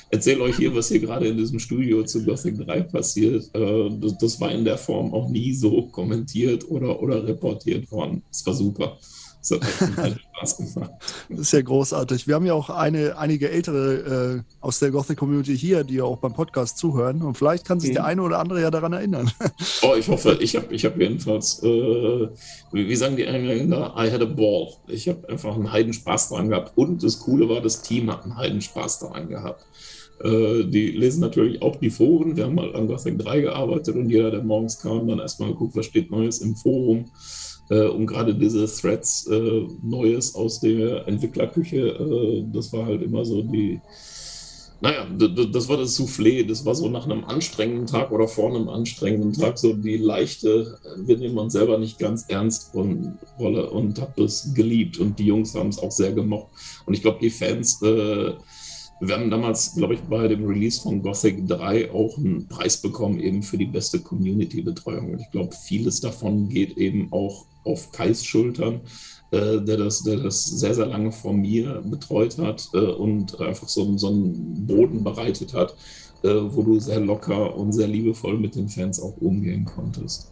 erzähle euch hier, was hier gerade in diesem Studio zu Gothic 3 passiert. Äh, das, das, war in der Form auch nie so kommentiert oder, oder reportiert worden. Es war super. Das hat echt Spaß gemacht. Das ist ja großartig. Wir haben ja auch eine, einige ältere äh, aus der Gothic-Community hier, die ja auch beim Podcast zuhören. Und vielleicht kann sich mhm. der eine oder andere ja daran erinnern. Oh, ich hoffe, ich habe ich hab jedenfalls, äh, wie, sagen die Engländer, I had a ball. Ich habe einfach einen Heidenspaß daran gehabt. Und das Coole war, das Team hat einen Heidenspaß daran gehabt. Äh, die lesen natürlich auch die Foren. Wir haben mal an Gothic 3 gearbeitet und jeder, der morgens kam, dann erstmal geguckt, was steht Neues im Forum äh, und gerade diese Threads äh, Neues aus der Entwicklerküche, äh, das war halt immer so die, naja, das war das Soufflé, das war so nach einem anstrengenden Tag oder vor einem anstrengenden Tag so die leichte, wir nehmen uns selber nicht ganz ernst Rolle und habe das geliebt und die Jungs haben es auch sehr gemocht und ich glaube, die Fans äh, wir haben damals, glaube ich, bei dem Release von Gothic 3 auch einen Preis bekommen, eben für die beste Community-Betreuung. Und ich glaube, vieles davon geht eben auch auf Kais Schultern, äh, der, das, der das sehr, sehr lange vor mir betreut hat äh, und einfach so, so einen Boden bereitet hat, äh, wo du sehr locker und sehr liebevoll mit den Fans auch umgehen konntest.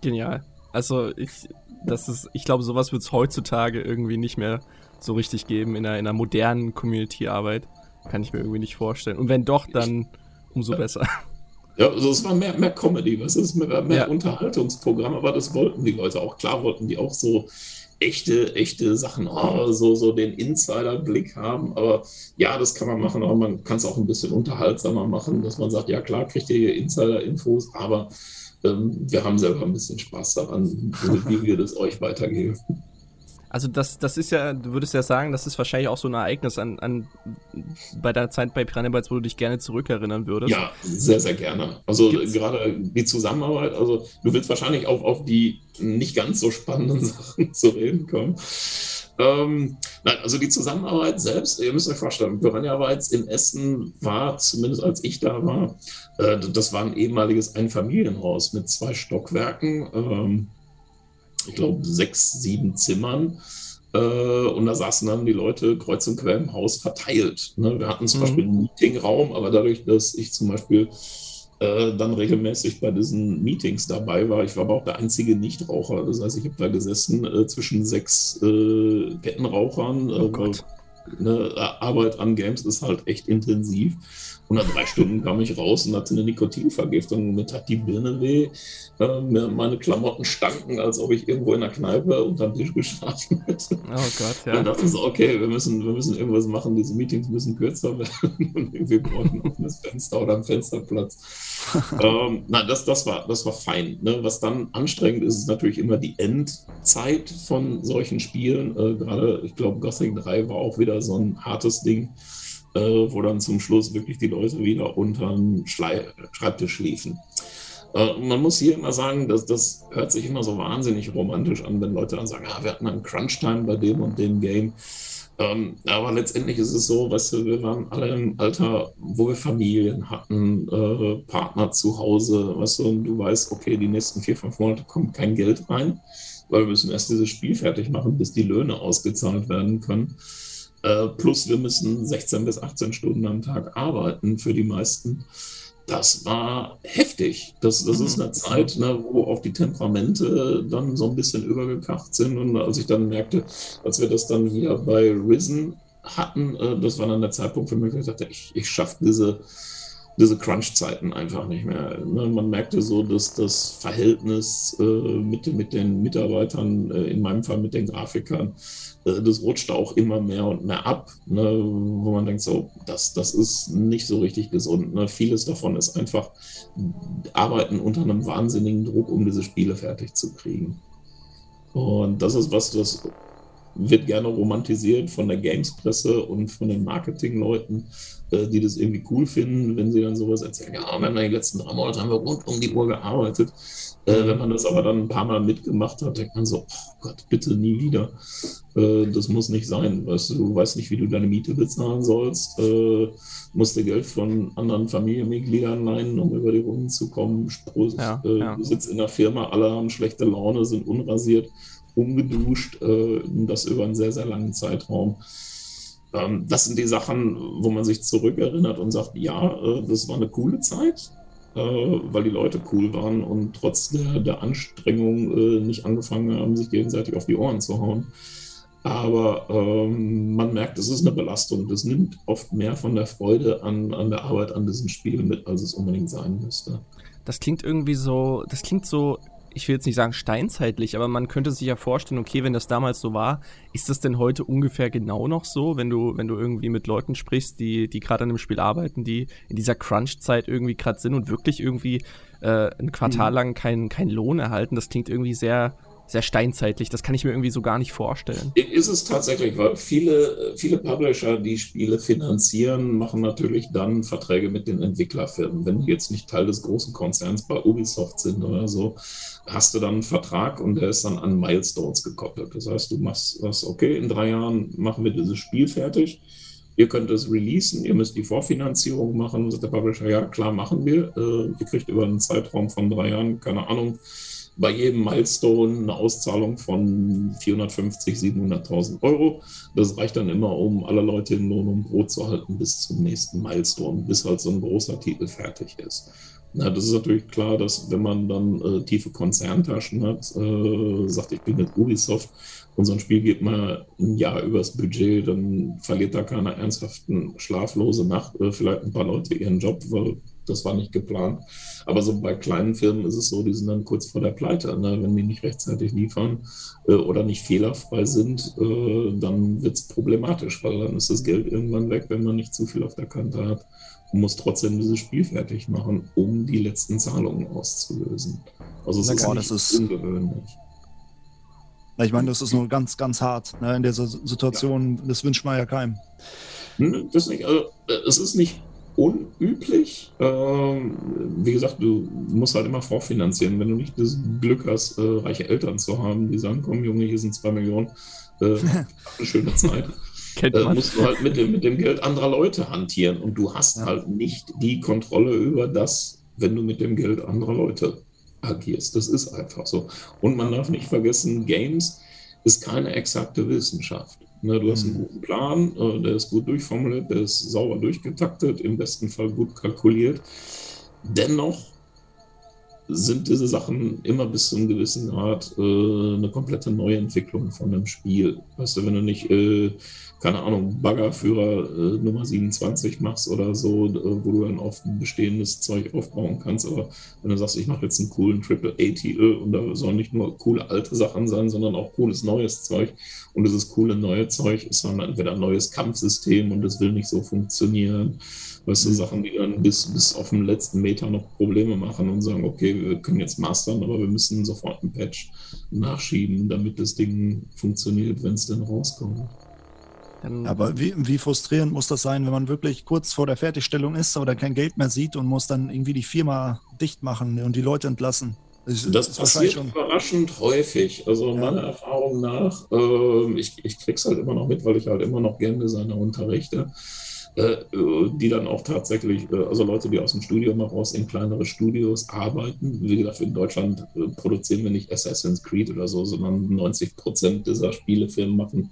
Genial. Also ich, das ist, ich glaube, sowas wird es heutzutage irgendwie nicht mehr so richtig geben in einer, in einer modernen Community-Arbeit. Kann ich mir irgendwie nicht vorstellen. Und wenn doch, dann umso besser. Ja, also es war mehr, mehr Comedy, was ist mehr, mehr ja. Unterhaltungsprogramm, aber das wollten die Leute auch. Klar wollten die auch so echte, echte Sachen, oh, so, so den Insider-Blick haben. Aber ja, das kann man machen, aber man kann es auch ein bisschen unterhaltsamer machen, dass man sagt, ja klar, kriegt ihr hier Insider-Infos, aber ähm, wir haben selber ein bisschen Spaß daran, wie wir das euch weitergeben. Also das, das ist ja, du würdest ja sagen, das ist wahrscheinlich auch so ein Ereignis an, an bei der Zeit bei Piranha Bytes, wo du dich gerne zurückerinnern würdest. Ja, sehr, sehr gerne. Also Gibt's? gerade die Zusammenarbeit, also du willst wahrscheinlich auch auf die nicht ganz so spannenden Sachen zu reden kommen. Ähm, nein, also die Zusammenarbeit selbst, ihr müsst euch vorstellen, Piranha Bytes in Essen war, zumindest als ich da war, äh, das war ein ehemaliges Einfamilienhaus mit zwei Stockwerken. Ähm, ich glaube, sechs, sieben Zimmern. Äh, und da saßen dann die Leute kreuz und quer im Haus verteilt. Ne? Wir hatten zum mhm. Beispiel einen Meetingraum, aber dadurch, dass ich zum Beispiel äh, dann regelmäßig bei diesen Meetings dabei war, ich war aber auch der einzige Nichtraucher. Das heißt, ich habe da gesessen äh, zwischen sechs äh, Kettenrauchern. Äh, oh Gott. Ne, Arbeit an Games ist halt echt intensiv. Und nach drei Stunden kam ich raus und hatte eine Nikotinvergiftung. Mit hat die Birne weh. Äh, meine Klamotten stanken, als ob ich irgendwo in der Kneipe unterm Tisch geschlafen hätte. Oh Gott, ja. Dann dachte ich so, okay, wir müssen, wir müssen irgendwas machen. Diese Meetings müssen kürzer werden. Und wir brauchen ein offenes Fenster oder einen Fensterplatz. ähm, nein, das, das, war, das war fein. Ne? Was dann anstrengend ist, ist natürlich immer die Endzeit von solchen Spielen. Äh, Gerade, ich glaube, Gothic 3 war auch wieder so ein hartes Ding äh, wo dann zum Schluss wirklich die Leute wieder unterm Schlei Schreibtisch schliefen. Äh, man muss hier immer sagen, dass das hört sich immer so wahnsinnig romantisch an, wenn Leute dann sagen, ah, wir hatten einen Crunch-Time bei dem und dem Game. Ähm, aber letztendlich ist es so, weißt du, wir waren alle im Alter, wo wir Familien hatten, äh, Partner zu Hause, weißt du, und du weißt, okay, die nächsten vier, fünf Monate kommt kein Geld rein, weil wir müssen erst dieses Spiel fertig machen, bis die Löhne ausgezahlt werden können. Äh, plus wir müssen 16 bis 18 Stunden am Tag arbeiten für die meisten das war heftig. Das, das ist eine mhm. Zeit, ne, wo auch die Temperamente dann so ein bisschen übergekacht sind. Und als ich dann merkte, als wir das dann hier bei Risen hatten, äh, das war dann der Zeitpunkt für mich, wo ich dachte, ich, ich schaffe diese, diese Crunch-Zeiten einfach nicht mehr. Ne, man merkte so, dass das Verhältnis äh, mit, mit den Mitarbeitern, äh, in meinem Fall mit den Grafikern, äh, das rutscht auch immer mehr und mehr ab, ne, wo man denkt, so, das, das ist nicht so richtig gesund. Ne. Vieles davon ist einfach Arbeiten unter einem wahnsinnigen Druck, um diese Spiele fertig zu kriegen. Und das ist was, das wird gerne romantisiert von der Games-Presse und von den Marketingleuten, äh, die das irgendwie cool finden, wenn sie dann sowas erzählen. Ja, wir haben die letzten drei Monate haben wir rund um die Uhr gearbeitet. Äh, wenn man das aber dann ein paar Mal mitgemacht hat, denkt man so, oh Gott, bitte nie wieder. Äh, das muss nicht sein. Weißt du, du weißt nicht, wie du deine Miete bezahlen sollst. Äh, musst dir Geld von anderen Familienmitgliedern leihen, um über die Runden zu kommen. Ja, äh, ja. Du sitzt in der Firma, alle haben schlechte Laune, sind unrasiert, umgeduscht. Äh, das über einen sehr, sehr langen Zeitraum. Ähm, das sind die Sachen, wo man sich zurückerinnert und sagt, ja, äh, das war eine coole Zeit äh, weil die Leute cool waren und trotz der, der Anstrengung nicht angefangen haben, sich gegenseitig auf die Ohren zu hauen. Aber ähm, man merkt, es ist eine Belastung. Das nimmt oft mehr von der Freude an, an der Arbeit an diesem Spiel mit, als es unbedingt sein müsste. Das klingt irgendwie so, das klingt so ich will jetzt nicht sagen steinzeitlich, aber man könnte sich ja vorstellen, okay, wenn das damals so war, ist das denn heute ungefähr genau noch so, wenn du, wenn du irgendwie mit Leuten sprichst, die, die gerade an einem Spiel arbeiten, die in dieser Crunch-Zeit irgendwie gerade sind und wirklich irgendwie äh, ein Quartal mhm. lang keinen kein Lohn erhalten? Das klingt irgendwie sehr, sehr steinzeitlich. Das kann ich mir irgendwie so gar nicht vorstellen. Ist es tatsächlich, weil viele, viele Publisher, die Spiele finanzieren, machen natürlich dann Verträge mit den Entwicklerfirmen. Wenn die jetzt nicht Teil des großen Konzerns bei Ubisoft sind oder so, hast du dann einen Vertrag und der ist dann an Milestones gekoppelt. Das heißt, du machst das, okay, in drei Jahren machen wir dieses Spiel fertig. Ihr könnt es releasen, ihr müsst die Vorfinanzierung machen. Sagt der Publisher, ja, klar, machen wir. Äh, ihr kriegt über einen Zeitraum von drei Jahren, keine Ahnung, bei jedem Milestone eine Auszahlung von 450, 700.000 Euro. Das reicht dann immer, um alle Leute in Lohn und Brot zu halten bis zum nächsten Milestone, bis halt so ein großer Titel fertig ist. Na, das ist natürlich klar, dass wenn man dann äh, tiefe Konzerntaschen hat, äh, sagt, ich bin mit Ubisoft und so ein Spiel geht mal ein Jahr übers Budget, dann verliert da keiner ernsthaften schlaflose Nacht, äh, vielleicht ein paar Leute ihren Job, weil das war nicht geplant. Aber so bei kleinen Firmen ist es so, die sind dann kurz vor der Pleite. Ne? Wenn die nicht rechtzeitig liefern äh, oder nicht fehlerfrei sind, äh, dann wird es problematisch, weil dann ist das Geld irgendwann weg, wenn man nicht zu viel auf der Kante hat und muss trotzdem dieses Spiel fertig machen, um die letzten Zahlungen auszulösen. Also es ist, nicht ist ungewöhnlich. Ich meine, das ist nur ganz, ganz hart ne? in dieser Situation. Ja. Das wünscht man ja keinem. Hm, das nicht, also, äh, es ist nicht unüblich. Ähm, wie gesagt, du musst halt immer vorfinanzieren. Wenn du nicht das Glück hast, äh, reiche Eltern zu haben, die sagen, komm Junge, hier sind zwei Millionen, äh, eine schöne Zeit. äh, musst du halt mit dem, mit dem Geld anderer Leute hantieren. Und du hast ja. halt nicht die Kontrolle über das, wenn du mit dem Geld anderer Leute agierst. Das ist einfach so. Und man darf nicht vergessen, Games ist keine exakte Wissenschaft. Ne, du hast einen mhm. guten Plan, äh, der ist gut durchformuliert, der ist sauber durchgetaktet, im besten Fall gut kalkuliert. Dennoch sind diese Sachen immer bis zu einem gewissen Grad äh, eine komplette Neuentwicklung von einem Spiel. Weißt du, wenn du nicht äh, keine Ahnung, Baggerführer äh, Nummer 27 machst oder so, äh, wo du dann auf ein bestehendes Zeug aufbauen kannst. Aber wenn du sagst, ich mache jetzt einen coolen Triple-A-Titel und da sollen nicht nur coole alte Sachen sein, sondern auch cooles neues Zeug. Und dieses coole neue Zeug ist dann entweder ein neues Kampfsystem und das will nicht so funktionieren. Weißt du. Sachen, die dann bis, bis auf den letzten Meter noch Probleme machen und sagen, okay, wir können jetzt mastern, aber wir müssen sofort einen Patch nachschieben, damit das Ding funktioniert, wenn es denn rauskommt. Aber wie, wie, frustrierend muss das sein, wenn man wirklich kurz vor der Fertigstellung ist oder kein Geld mehr sieht und muss dann irgendwie die Firma dicht machen und die Leute entlassen? Das, das passiert überraschend häufig. Also ja. meiner Erfahrung nach, äh, ich, ich krieg's halt immer noch mit, weil ich halt immer noch Game Designer unterrichte. Äh, die dann auch tatsächlich, äh, also Leute, die aus dem Studium raus in kleinere Studios arbeiten. Wie gesagt, in Deutschland äh, produzieren wir nicht Assassin's Creed oder so, sondern 90 Prozent dieser Spielefirmen machen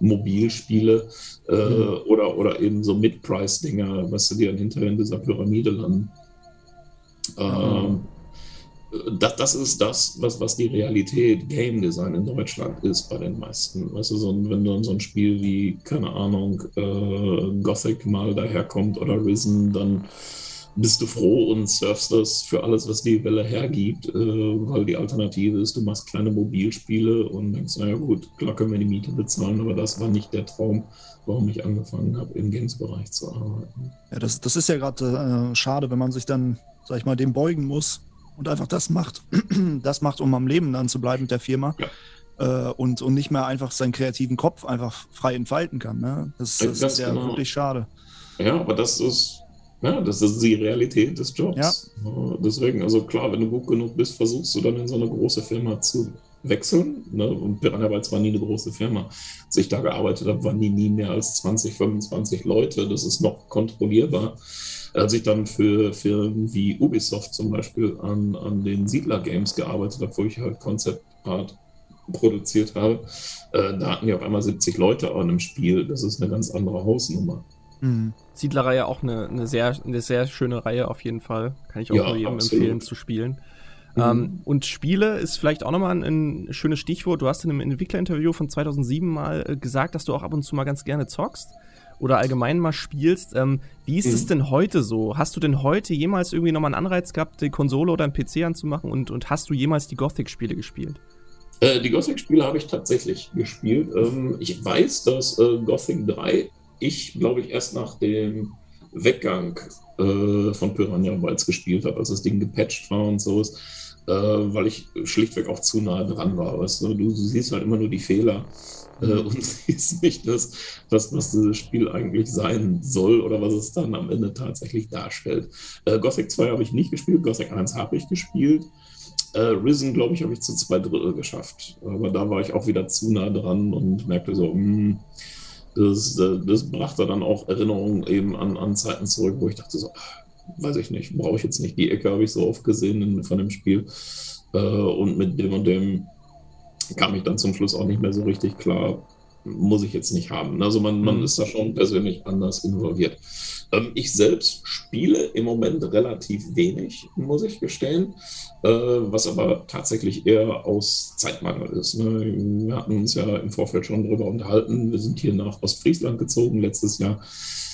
Mobilspiele mhm. oder, oder eben so Mid-Price-Dinger, was du dir dann hinterher in dieser Pyramide landen. Mhm. Ähm, das, das ist das, was, was die Realität Game Design in Deutschland ist bei den meisten. Weißt du, so, wenn du in so ein Spiel wie, keine Ahnung, äh, Gothic mal daherkommt oder Risen, dann bist du froh und surfst das für alles, was die Welle hergibt, äh, weil die Alternative ist, du machst kleine Mobilspiele und denkst, naja gut, klar können wir die Miete bezahlen, aber das war nicht der Traum, warum ich angefangen habe, im Games-Bereich zu arbeiten. Ja, das, das ist ja gerade äh, schade, wenn man sich dann, sag ich mal, dem beugen muss und einfach das macht, das macht, um am Leben dann zu bleiben mit der Firma. Ja. Äh, und, und nicht mehr einfach seinen kreativen Kopf einfach frei entfalten kann. Ne? Das, das ist ja genau. wirklich schade. Ja, aber das ist, ja, das ist die Realität des Jobs. Ja. Deswegen, also klar, wenn du gut genug bist, versuchst du dann in so eine große Firma zu wechseln. Ne? Und Piranha Bytes war nie eine große Firma. Als ich da gearbeitet habe, waren die nie mehr als 20, 25 Leute. Das ist noch kontrollierbar. Als ich dann für Firmen wie Ubisoft zum Beispiel an, an den Siedler-Games gearbeitet habe, wo ich halt Concept Art produziert habe, äh, da hatten wir auf einmal 70 Leute an einem Spiel. Das ist eine ganz andere Hausnummer. Mhm. Siedlerreihe auch eine, eine, sehr, eine sehr schöne Reihe auf jeden Fall. Kann ich auch ja, nur jedem absolut. empfehlen zu spielen. Mhm. Ähm, und Spiele ist vielleicht auch nochmal ein, ein schönes Stichwort. Du hast in einem Entwicklerinterview von 2007 mal äh, gesagt, dass du auch ab und zu mal ganz gerne zockst oder allgemein mal spielst. Ähm, wie ist mhm. es denn heute so? Hast du denn heute jemals irgendwie nochmal einen Anreiz gehabt, die Konsole oder einen PC anzumachen und, und hast du jemals die Gothic-Spiele gespielt? Äh, die Gothic-Spiele habe ich tatsächlich gespielt. Ähm, ich weiß, dass äh, Gothic 3 ich, glaube ich, erst nach dem Weggang äh, von Piranha Bytes gespielt habe, als das Ding gepatcht war und so ist, äh, weil ich schlichtweg auch zu nah dran war. Weißt du? du siehst halt immer nur die Fehler äh, mhm. und siehst nicht das, das, was dieses Spiel eigentlich sein soll oder was es dann am Ende tatsächlich darstellt. Äh, Gothic 2 habe ich nicht gespielt, Gothic 1 habe ich gespielt. Äh, Risen, glaube ich, habe ich zu zwei Drittel geschafft. Aber da war ich auch wieder zu nah dran und merkte so, mh, hm, das, äh, das brachte dann auch Erinnerungen eben an, an Zeiten zurück, wo ich dachte so, weiß ich nicht, brauche ich jetzt nicht. Die Ecke habe ich so oft gesehen in, von dem Spiel. Äh, und mit dem und dem kam ich dann zum Schluss auch nicht mehr so richtig klar, muss ich jetzt nicht haben. Also man, man mhm. ist da schon persönlich anders involviert. Ähm, ich selbst spiele im Moment relativ wenig, muss ich gestehen, äh, was aber tatsächlich eher aus Zeitmangel ist. Ne? Wir hatten uns ja im Vorfeld schon darüber unterhalten. Wir sind hier nach Ostfriesland gezogen letztes Jahr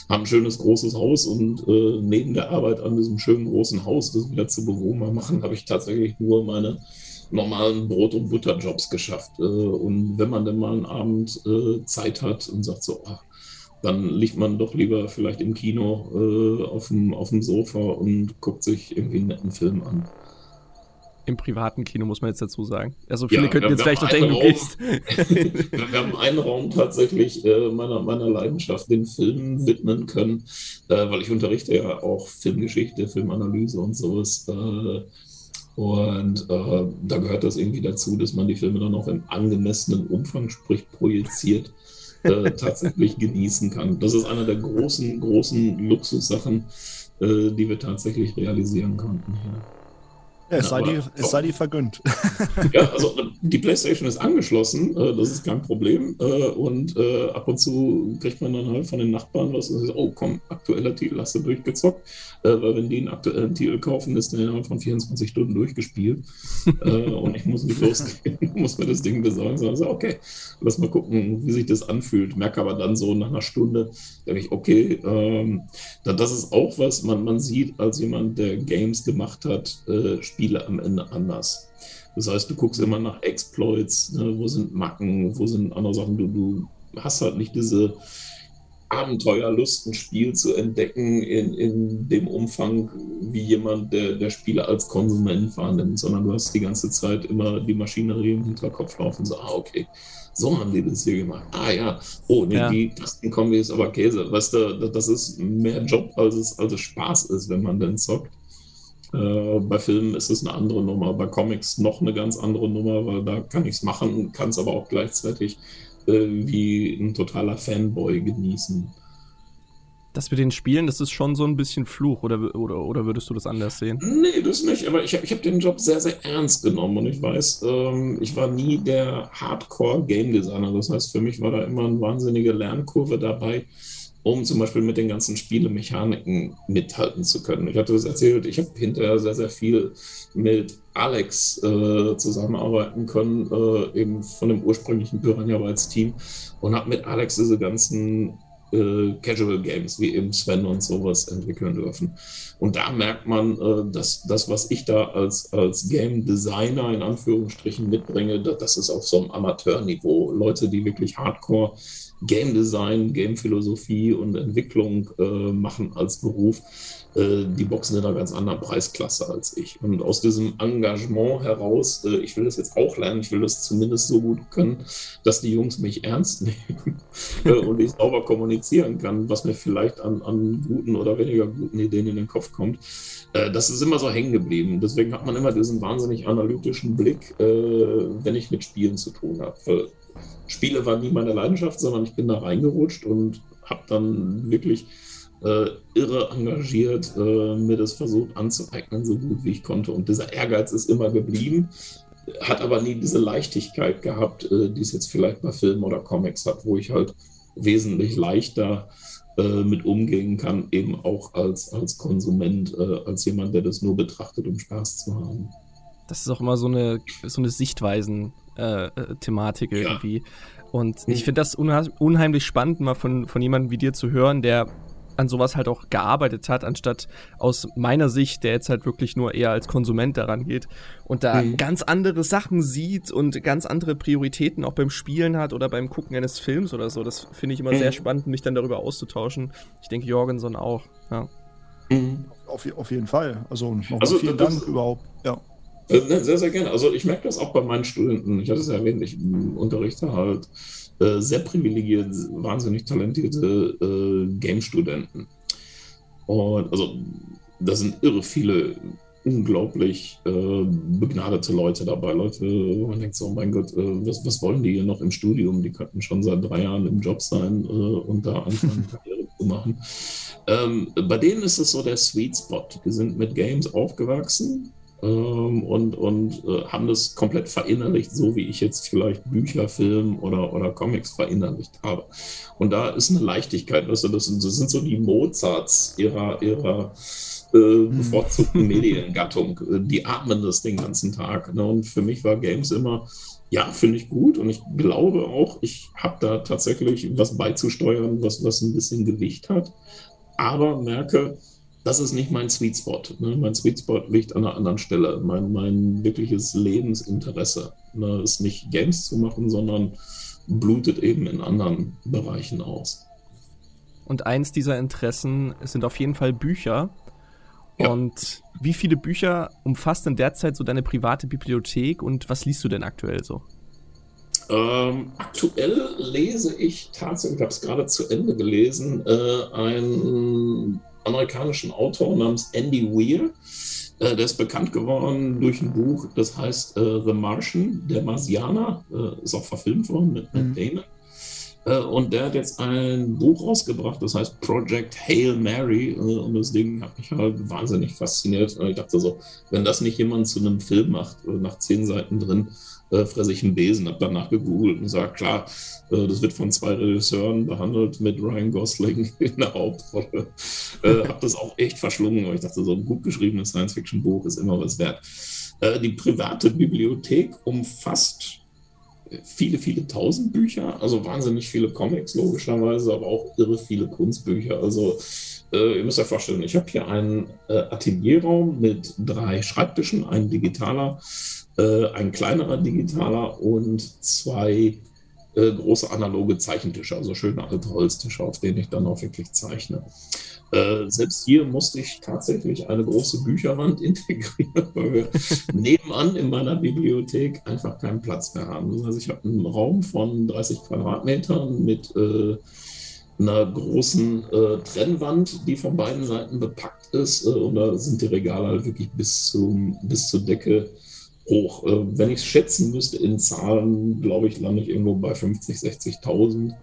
haben ein schönes großes Haus und äh, neben der Arbeit an diesem schönen großen Haus, das wir zu Bewohner machen, habe ich tatsächlich nur meine normalen Brot- und Butterjobs geschafft. Äh, und wenn man dann mal einen Abend äh, Zeit hat und sagt so, ach, dann liegt man doch lieber vielleicht im Kino äh, auf, dem, auf dem Sofa und guckt sich irgendwie einen netten Film an. Im privaten Kino muss man jetzt dazu sagen. Also viele ja, könnten jetzt vielleicht noch denken, du gehst. wir haben einen Raum tatsächlich äh, meiner, meiner Leidenschaft den Filmen widmen können, äh, weil ich unterrichte ja auch Filmgeschichte, Filmanalyse und sowas. Und äh, da gehört das irgendwie dazu, dass man die Filme dann auch im angemessenen Umfang, sprich projiziert, äh, tatsächlich genießen kann. Das ist einer der großen, großen Luxussachen, äh, die wir tatsächlich realisieren konnten. Ja. Ja, es, sei die, es sei die vergönnt. Ja, also die PlayStation ist angeschlossen, äh, das ist kein Problem. Äh, und äh, ab und zu kriegt man dann halt von den Nachbarn was und sagt, oh komm, aktueller Titel hast du durchgezockt. Weil wenn die einen aktuellen Titel kaufen, ist der innerhalb von 24 Stunden durchgespielt. Und ich muss nicht losgehen, muss mir das Ding besorgen. Sondern so, okay, lass mal gucken, wie sich das anfühlt. Merke aber dann so nach einer Stunde, denke ich, okay, ähm, das ist auch was, man, man sieht als jemand, der Games gemacht hat, äh, Spiele am Ende anders. Das heißt, du guckst immer nach Exploits, ne? wo sind Macken, wo sind andere Sachen. Du, du hast halt nicht diese Abenteuerlust, ein Spiel zu entdecken in, in dem Umfang, wie jemand, der, der Spiele als Konsument wahrnimmt, sondern du hast die ganze Zeit immer die Maschinerie im Hinterkopf laufen, so, ah, okay, so haben die das hier gemacht. Ah ja, oh, nee, ja. die Tastenkombi ist aber Käse. Weißt du, das ist mehr Job, als es, als es Spaß ist, wenn man dann zockt. Äh, bei Filmen ist es eine andere Nummer, bei Comics noch eine ganz andere Nummer, weil da kann ich es machen, kann es aber auch gleichzeitig äh, wie ein totaler Fanboy genießen. Das mit den Spielen, das ist schon so ein bisschen Fluch, oder, oder, oder würdest du das anders sehen? Nee, das nicht, aber ich habe ich hab den Job sehr, sehr ernst genommen und ich weiß, ähm, ich war nie der Hardcore-Game Designer. Das heißt, für mich war da immer eine wahnsinnige Lernkurve dabei, um zum Beispiel mit den ganzen Spielemechaniken mithalten zu können. Ich hatte das erzählt, ich habe hinterher sehr, sehr viel mit Alex äh, zusammenarbeiten können, äh, eben von dem ursprünglichen Piranha Bytes Team und habe mit Alex diese ganzen äh, Casual Games wie eben Sven und sowas entwickeln dürfen. Und da merkt man, äh, dass das, was ich da als, als Game Designer in Anführungsstrichen mitbringe, das ist auf so einem Amateurniveau. Leute, die wirklich Hardcore Game Design, Game Philosophie und Entwicklung äh, machen als Beruf, die boxen in einer ganz anderen Preisklasse als ich. Und aus diesem Engagement heraus, äh, ich will das jetzt auch lernen, ich will das zumindest so gut können, dass die Jungs mich ernst nehmen äh, und ich sauber kommunizieren kann, was mir vielleicht an, an guten oder weniger guten Ideen in den Kopf kommt. Äh, das ist immer so hängen geblieben. Deswegen hat man immer diesen wahnsinnig analytischen Blick, äh, wenn ich mit Spielen zu tun habe. Spiele waren nie meine Leidenschaft, sondern ich bin da reingerutscht und habe dann wirklich äh, irre engagiert, äh, mir das versucht anzueignen, so gut wie ich konnte. Und dieser Ehrgeiz ist immer geblieben, hat aber nie diese Leichtigkeit gehabt, äh, die es jetzt vielleicht bei Filmen oder Comics hat, wo ich halt wesentlich leichter äh, mit umgehen kann, eben auch als, als Konsument, äh, als jemand, der das nur betrachtet, um Spaß zu haben. Das ist auch immer so eine, so eine Sichtweisen-Thematik äh, irgendwie. Ja. Und ich finde das unheimlich spannend, mal von, von jemandem wie dir zu hören, der an sowas halt auch gearbeitet hat, anstatt aus meiner Sicht, der jetzt halt wirklich nur eher als Konsument daran geht und da mhm. ganz andere Sachen sieht und ganz andere Prioritäten auch beim Spielen hat oder beim Gucken eines Films oder so. Das finde ich immer mhm. sehr spannend, mich dann darüber auszutauschen. Ich denke, Jorgenson auch, ja. Mhm. Auf, auf, jeden Fall. Also nochmal also, vielen Dank überhaupt. Ja. Sehr, sehr gerne. Also ich merke das auch bei meinen Studenten. Ich hatte es ja erwähnt, ich unterrichte halt äh, sehr privilegiert, wahnsinnig talentierte äh, Game-Studenten. Und also da sind irre viele unglaublich äh, begnadete Leute dabei. Leute, wo man denkt so, oh mein Gott, äh, was, was, wollen die hier noch im Studium? Die könnten schon seit drei Jahren im Job sein äh, und da anfangen, Karriere zu machen. Ähm, bei denen ist es so der Sweet Spot. Die sind mit Games aufgewachsen ähm, und, und äh, haben das komplett verinnerlicht, so wie ich jetzt vielleicht Bücher, Film oder, oder Comics verinnerlicht habe. Und da ist eine Leichtigkeit, weißt du, das sind, das sind so die Mozarts ihrer, ihrer äh, mhm. bevorzugten Mediengattung. Die atmen das den ganzen Tag. Ne? Und für mich war Games immer, ja, finde ich gut und ich glaube auch, ich habe da tatsächlich was beizusteuern, was, was ein bisschen Gewicht hat, aber merke, das ist nicht mein Sweet Spot. Ne? Mein Sweet Spot liegt an einer anderen Stelle. Mein, mein wirkliches Lebensinteresse ne? ist nicht Games zu machen, sondern blutet eben in anderen Bereichen aus. Und eins dieser Interessen sind auf jeden Fall Bücher. Ja. Und wie viele Bücher umfasst denn derzeit so deine private Bibliothek und was liest du denn aktuell so? Ähm, aktuell lese ich tatsächlich, ich habe es gerade zu Ende gelesen, äh, ein amerikanischen Autor namens Andy Weir. Äh, der ist bekannt geworden durch ein Buch, das heißt äh, The Martian, der Marsianer, äh, ist auch verfilmt worden mit Matt mhm. Damon. Äh, und der hat jetzt ein Buch rausgebracht, das heißt Project Hail Mary. Äh, und das Ding hat mich halt wahnsinnig fasziniert. Und ich dachte so, wenn das nicht jemand zu einem Film macht, nach zehn Seiten drin, äh, fresse ich einen Besen, habe danach gegoogelt und gesagt, klar, äh, das wird von zwei Regisseuren behandelt mit Ryan Gosling in der Hauptrolle. Äh, habe das auch echt verschlungen, weil ich dachte, so ein gut geschriebenes Science-Fiction-Buch ist immer was wert. Äh, die private Bibliothek umfasst viele, viele tausend Bücher, also wahnsinnig viele Comics logischerweise, aber auch irre viele Kunstbücher. Also äh, ihr müsst euch vorstellen, ich habe hier einen äh, Atelierraum mit drei Schreibtischen, ein digitaler, äh, ein kleinerer digitaler und zwei äh, große analoge Zeichentische, also schöne alte Holztische, auf denen ich dann auch wirklich zeichne. Äh, selbst hier musste ich tatsächlich eine große Bücherwand integrieren, weil wir nebenan in meiner Bibliothek einfach keinen Platz mehr haben. Das heißt, ich habe einen Raum von 30 Quadratmetern mit äh, einer großen äh, Trennwand, die von beiden Seiten bepackt ist. Äh, und da sind die Regale halt wirklich bis, zum, bis zur Decke hoch. Äh, wenn ich es schätzen müsste in Zahlen, glaube ich, lande ich irgendwo bei 50, 60.000.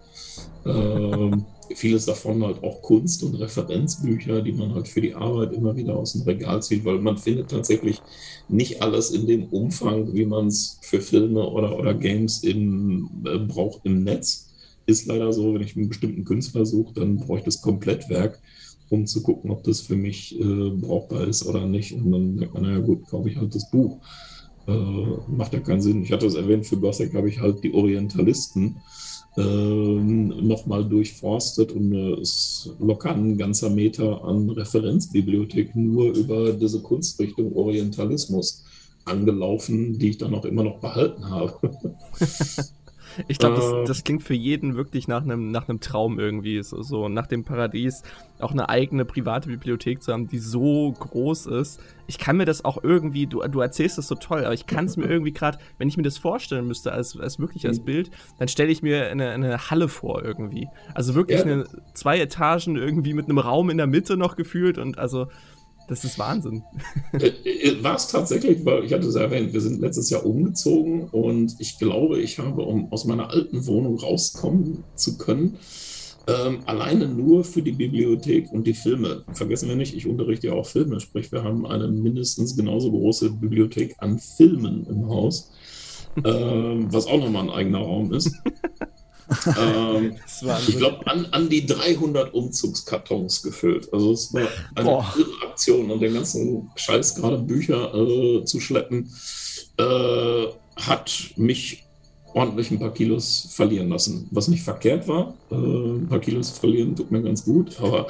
Ähm, vieles davon halt auch Kunst- und Referenzbücher, die man halt für die Arbeit immer wieder aus dem Regal zieht, weil man findet tatsächlich nicht alles in dem Umfang, wie man es für Filme oder, oder Games in, äh, braucht im Netz. Ist leider so, wenn ich einen bestimmten Künstler suche, dann brauche ich das Komplettwerk, um zu gucken, ob das für mich äh, brauchbar ist oder nicht. Und dann denkt man, naja gut, kaufe ich halt das Buch. Äh, macht ja keinen Sinn. Ich hatte es erwähnt, für Gothic habe ich halt die Orientalisten ähm, nochmal durchforstet und es locker ein ganzer Meter an Referenzbibliothek nur über diese Kunstrichtung Orientalismus angelaufen, die ich dann auch immer noch behalten habe. Ich glaube, das, äh. das, klingt für jeden wirklich nach einem nach Traum irgendwie. So, so, nach dem Paradies auch eine eigene private Bibliothek zu haben, die so groß ist. Ich kann mir das auch irgendwie, du, du erzählst das so toll, aber ich kann es mir irgendwie gerade, wenn ich mir das vorstellen müsste, als, als wirklich als mhm. Bild, dann stelle ich mir eine, eine Halle vor irgendwie. Also wirklich ja. eine, zwei Etagen irgendwie mit einem Raum in der Mitte noch gefühlt und also das ist Wahnsinn. Äh, äh, war es tatsächlich, weil ich hatte es erwähnt, wir sind letztes Jahr umgezogen und ich glaube, ich habe, um aus meiner alten Wohnung rauskommen zu können, ähm, alleine nur für die Bibliothek und die Filme. Vergessen wir nicht, ich unterrichte ja auch Filme, sprich, wir haben eine mindestens genauso große Bibliothek an Filmen im Haus, ähm, was auch nochmal ein eigener Raum ist. Ähm, ich glaube, an, an die 300 Umzugskartons gefüllt. Also es war eine irre Aktion und den ganzen Scheiß, gerade Bücher äh, zu schleppen, äh, hat mich ordentlich ein paar Kilos verlieren lassen. Was nicht verkehrt war. Äh, ein paar Kilos verlieren tut mir ganz gut, aber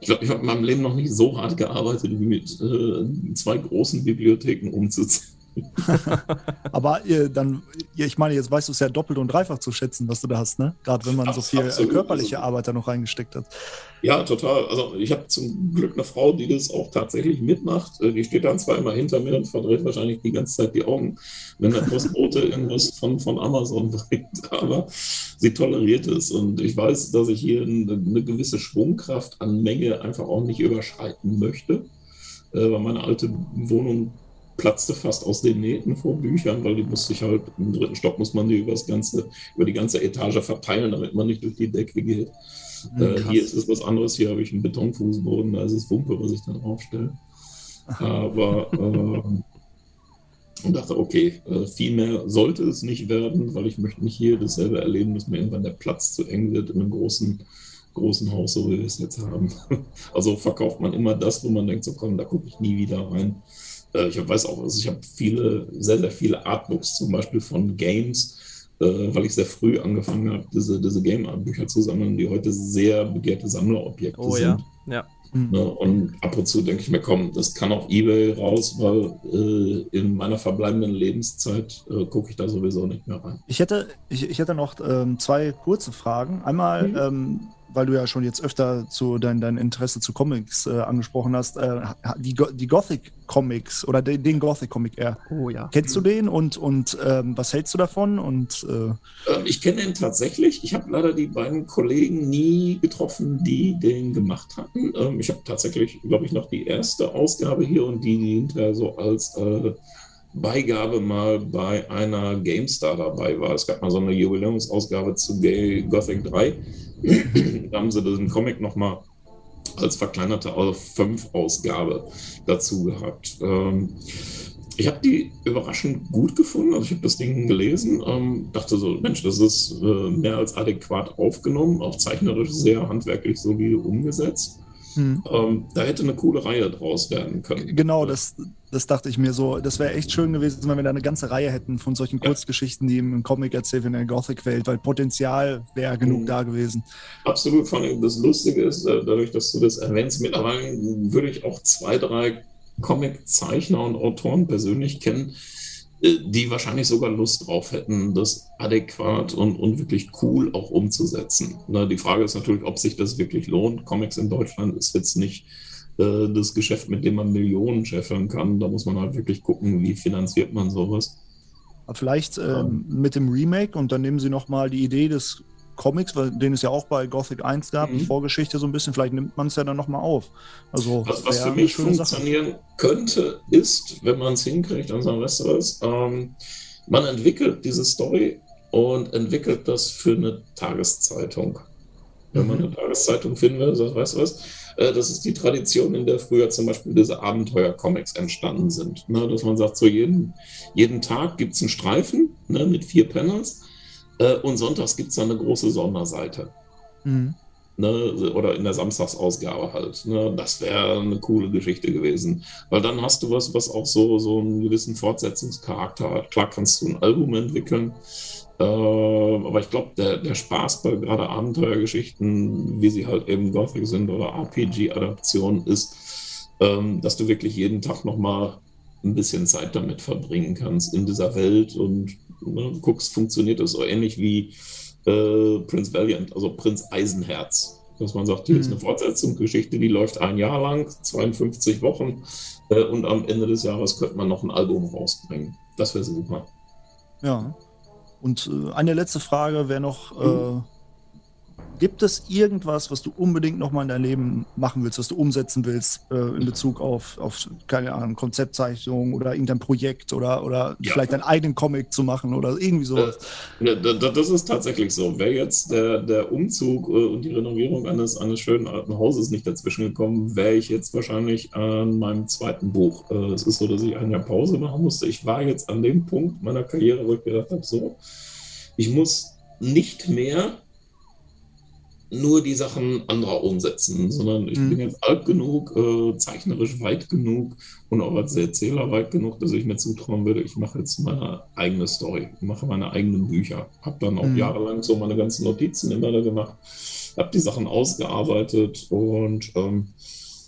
ich glaube, ich habe in meinem Leben noch nicht so hart gearbeitet, wie mit äh, zwei großen Bibliotheken umzuziehen. Aber ihr, dann, ich meine, jetzt weißt du es ja doppelt und dreifach zu schätzen, was du da hast, ne? Gerade wenn man so viel absolut. körperliche Arbeit da noch reingesteckt hat. Ja, total. Also ich habe zum Glück eine Frau, die das auch tatsächlich mitmacht. Äh, die steht dann zwar immer hinter mir und verdreht wahrscheinlich die ganze Zeit die Augen, wenn der Postbote irgendwas von, von Amazon bringt. Aber sie toleriert es. Und ich weiß, dass ich hier eine, eine gewisse Schwungkraft an Menge einfach auch nicht überschreiten möchte. Äh, weil meine alte Wohnung platzte fast aus den Nähten vor Büchern, weil die musste ich halt, im dritten Stock muss man die über, das ganze, über die ganze Etage verteilen, damit man nicht durch die Decke geht. Mhm, äh, hier ist es was anderes, hier habe ich einen Betonfußboden, da ist es Wumpe, was ich da draufstelle. Aber äh, und dachte, okay, äh, viel mehr sollte es nicht werden, weil ich möchte nicht hier dasselbe erleben, dass mir irgendwann der Platz zu eng wird in einem großen, großen Haus, so wie wir es jetzt haben. Also verkauft man immer das, wo man denkt, so komm, da gucke ich nie wieder rein. Äh, ich weiß auch, also ich habe viele, sehr, sehr viele Artbooks zum Beispiel von Games, äh, weil ich sehr früh angefangen habe, diese, diese Game-Art-Bücher zu sammeln, die heute sehr begehrte Sammlerobjekte oh, sind. Ja, ja. Mhm. Ne, und ab und zu denke ich mir, komm, das kann auf Ebay raus, weil äh, in meiner verbleibenden Lebenszeit äh, gucke ich da sowieso nicht mehr rein. Ich hätte, ich, ich hätte noch ähm, zwei kurze Fragen. Einmal, mhm. ähm, weil du ja schon jetzt öfter zu dein, dein Interesse zu Comics äh, angesprochen hast, äh, die, die Gothic Comics oder den, den Gothic Comic eher. Oh ja. Kennst du den und, und ähm, was hältst du davon? Und, äh ähm, ich kenne den tatsächlich. Ich habe leider die beiden Kollegen nie getroffen, die den gemacht hatten. Ähm, ich habe tatsächlich, glaube ich, noch die erste Ausgabe hier und die, die hinterher so als äh, Beigabe mal bei einer GameStar dabei war. Es gab mal so eine Jubiläumsausgabe zu Gothic 3 da haben sie den Comic nochmal als verkleinerte 5-Ausgabe dazu gehabt. Ähm, ich habe die überraschend gut gefunden. Also ich habe das Ding gelesen, ähm, dachte so, Mensch, das ist äh, mehr als adäquat aufgenommen, auch zeichnerisch sehr handwerklich solide umgesetzt. Hm. Ähm, da hätte eine coole Reihe draus werden können. Genau, das, das dachte ich mir so. Das wäre echt schön gewesen, wenn wir da eine ganze Reihe hätten von solchen ja. Kurzgeschichten, die im Comic erzählt werden in der Gothic-Welt, weil Potenzial wäre genug mhm. da gewesen. Absolut. Vor allem das Lustige ist, äh, dadurch, dass du das erwähnst, mittlerweile würde ich auch zwei, drei Comic-Zeichner und Autoren persönlich kennen, äh, die wahrscheinlich sogar Lust drauf hätten, das adäquat und, und wirklich cool auch umzusetzen. Na, die Frage ist natürlich, ob sich das wirklich lohnt. Comics in Deutschland ist jetzt nicht äh, das Geschäft, mit dem man Millionen scheffeln kann. Da muss man halt wirklich gucken, wie finanziert man sowas. Vielleicht ähm, mit dem Remake und dann nehmen sie nochmal die Idee des Comics, weil, den es ja auch bei Gothic 1 gab, mhm. die Vorgeschichte so ein bisschen, vielleicht nimmt man es ja dann nochmal auf. Also, was, was für mich funktionieren Sache. könnte, ist, wenn man es hinkriegt, an Silvesteres, ähm, man entwickelt diese Story und entwickelt das für eine Tageszeitung. Wenn mhm. man eine Tageszeitung finden will, sagt, weißt du was, äh, das ist die Tradition, in der früher zum Beispiel diese Abenteuer-Comics entstanden sind. Ne? Dass man sagt, so jeden, jeden Tag gibt es einen Streifen ne, mit vier Panels äh, und sonntags gibt es dann eine große Sonderseite. Mhm. Ne, oder in der Samstagsausgabe halt. Ne, das wäre eine coole Geschichte gewesen. Weil dann hast du was, was auch so, so einen gewissen Fortsetzungscharakter hat. Klar kannst du ein Album entwickeln, äh, aber ich glaube, der, der Spaß bei gerade Abenteuergeschichten, wie sie halt eben Gothic sind oder RPG-Adaptionen, ist, ähm, dass du wirklich jeden Tag nochmal ein bisschen Zeit damit verbringen kannst in dieser Welt und ne, guckst, funktioniert das so ähnlich wie äh, Prince Valiant, also Prinz Eisenherz. Dass man sagt, hier mhm. ist eine Fortsetzungsgeschichte, die läuft ein Jahr lang, 52 Wochen äh, und am Ende des Jahres könnte man noch ein Album rausbringen. Das wäre super. Ja. Und äh, eine letzte Frage wäre noch, mhm. Gibt es irgendwas, was du unbedingt nochmal in deinem Leben machen willst, was du umsetzen willst äh, in Bezug auf, auf, keine Ahnung, Konzeptzeichnung oder irgendein Projekt oder, oder ja. vielleicht deinen eigenen Comic zu machen oder irgendwie sowas? Äh, das ist tatsächlich so. Wäre jetzt der, der Umzug äh, und die Renovierung eines, eines schönen alten Hauses nicht dazwischen gekommen, wäre ich jetzt wahrscheinlich an meinem zweiten Buch. Äh, es ist so, dass ich ein Jahr Pause machen musste. Ich war jetzt an dem Punkt meiner Karriere, wo ich gedacht habe, so, ich muss nicht mehr nur die Sachen anderer umsetzen, sondern ich mhm. bin jetzt alt genug, äh, zeichnerisch weit genug und auch als Erzähler weit genug, dass ich mir zutrauen würde, ich mache jetzt meine eigene Story, mache meine eigenen Bücher. Habe dann auch mhm. jahrelang so meine ganzen Notizen immer da gemacht, habe die Sachen ausgearbeitet und ähm,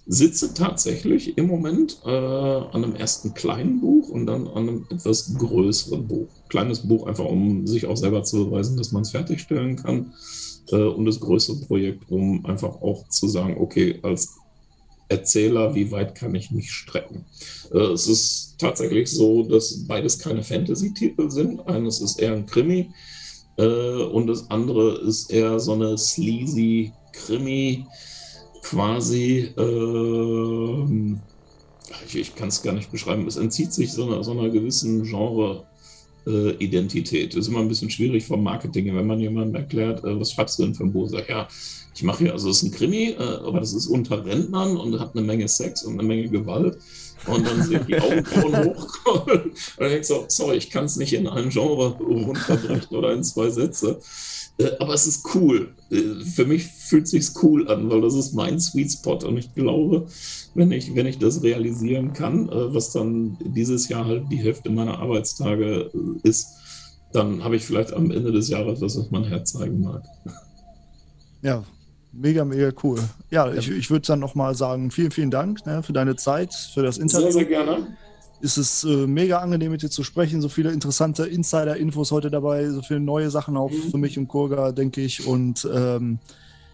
sitze tatsächlich im Moment äh, an einem ersten kleinen Buch und dann an einem etwas größeren Buch. Kleines Buch einfach, um sich auch selber zu beweisen, dass man es fertigstellen kann äh, und das größere Projekt, um einfach auch zu sagen, okay, als Erzähler, wie weit kann ich mich strecken? Äh, es ist tatsächlich so, dass beides keine Fantasy-Titel sind. Eines ist eher ein Krimi äh, und das andere ist eher so eine sleazy Krimi, quasi. Äh, ich, ich kann es gar nicht beschreiben. Es entzieht sich so einer, so einer gewissen Genre äh, Identität. Das ist immer ein bisschen schwierig vom Marketing, wenn man jemandem erklärt, äh, was schreibst du denn für ein Buch? Sag, ja, ich mache hier, also es ist ein Krimi, äh, aber das ist unter Rentnern und hat eine Menge Sex und eine Menge Gewalt. Und dann sind die Augenbrauen hochkommen. Und dann denkst du, sorry, ich kann es nicht in ein Genre runterbrechen oder in zwei Sätze. Äh, aber es ist cool. Äh, für mich fühlt es sich cool an, weil das ist mein Sweet Spot. Und ich glaube, wenn ich, wenn ich das realisieren kann, äh, was dann dieses Jahr halt die Hälfte meiner Arbeitstage ist, dann habe ich vielleicht am Ende des Jahres was, was mein Herz zeigen mag. Ja, mega, mega cool. Ja, ich, ich würde dann nochmal sagen, vielen, vielen Dank ne, für deine Zeit, für das Interview. Sehr, sehr gerne ist es äh, mega angenehm mit dir zu sprechen. So viele interessante Insider-Infos heute dabei, so viele neue Sachen auch mhm. für mich und Kurga, denke ich. Und ähm,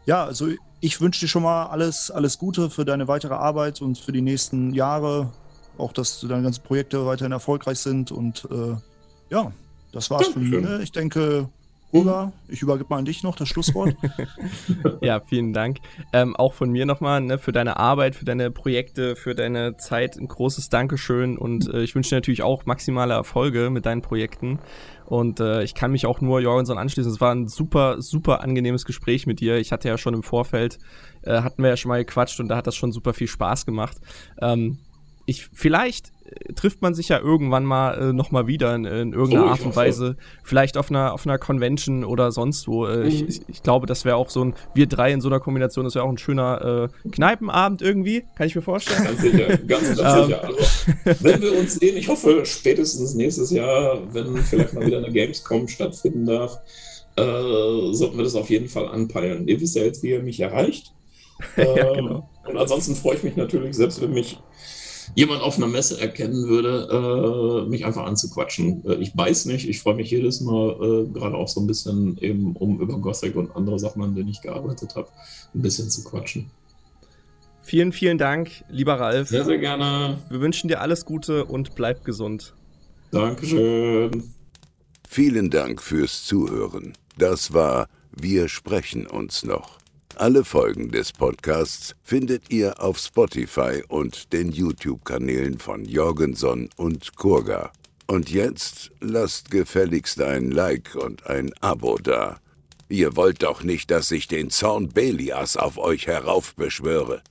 ja, also ich wünsche dir schon mal alles, alles Gute für deine weitere Arbeit und für die nächsten Jahre. Auch, dass deine ganzen Projekte weiterhin erfolgreich sind. Und äh, ja, das war's Dankeschön. von mir. Ich denke, Ulla, ich übergebe mal an dich noch das Schlusswort. ja, vielen Dank. Ähm, auch von mir nochmal ne, für deine Arbeit, für deine Projekte, für deine Zeit ein großes Dankeschön und äh, ich wünsche dir natürlich auch maximale Erfolge mit deinen Projekten. Und äh, ich kann mich auch nur Jorgensen anschließen. Es war ein super, super angenehmes Gespräch mit dir. Ich hatte ja schon im Vorfeld, äh, hatten wir ja schon mal gequatscht und da hat das schon super viel Spaß gemacht. Ähm, ich, vielleicht trifft man sich ja irgendwann mal äh, nochmal wieder in, in irgendeiner oh, Art und Weise. Vielleicht auf einer, auf einer Convention oder sonst wo. Äh, mhm. ich, ich, glaube, das wäre auch so ein, wir drei in so einer Kombination, das wäre auch ein schöner äh, Kneipenabend irgendwie, kann ich mir vorstellen. Ganz sicher, ganz, ganz ähm. sicher. Also, wenn wir uns sehen, ich hoffe spätestens nächstes Jahr, wenn vielleicht mal wieder eine Gamescom stattfinden darf, äh, sollten wir das auf jeden Fall anpeilen. Ihr wisst ja jetzt, wie ihr mich erreicht. ja, genau. Und ansonsten freue ich mich natürlich, selbst wenn mich jemand auf einer Messe erkennen würde, äh, mich einfach anzuquatschen. Äh, ich weiß nicht, ich freue mich jedes Mal, äh, gerade auch so ein bisschen eben, um über Gothic und andere Sachen, an denen ich gearbeitet habe, ein bisschen zu quatschen. Vielen, vielen Dank, lieber Ralf. Sehr, sehr gerne. Wir wünschen dir alles Gute und bleib gesund. Dankeschön. Vielen Dank fürs Zuhören. Das war Wir sprechen uns noch. Alle Folgen des Podcasts findet ihr auf Spotify und den YouTube-Kanälen von Jorgenson und Kurga. Und jetzt lasst gefälligst ein Like und ein Abo da. Ihr wollt doch nicht, dass ich den Zorn Belias auf euch heraufbeschwöre.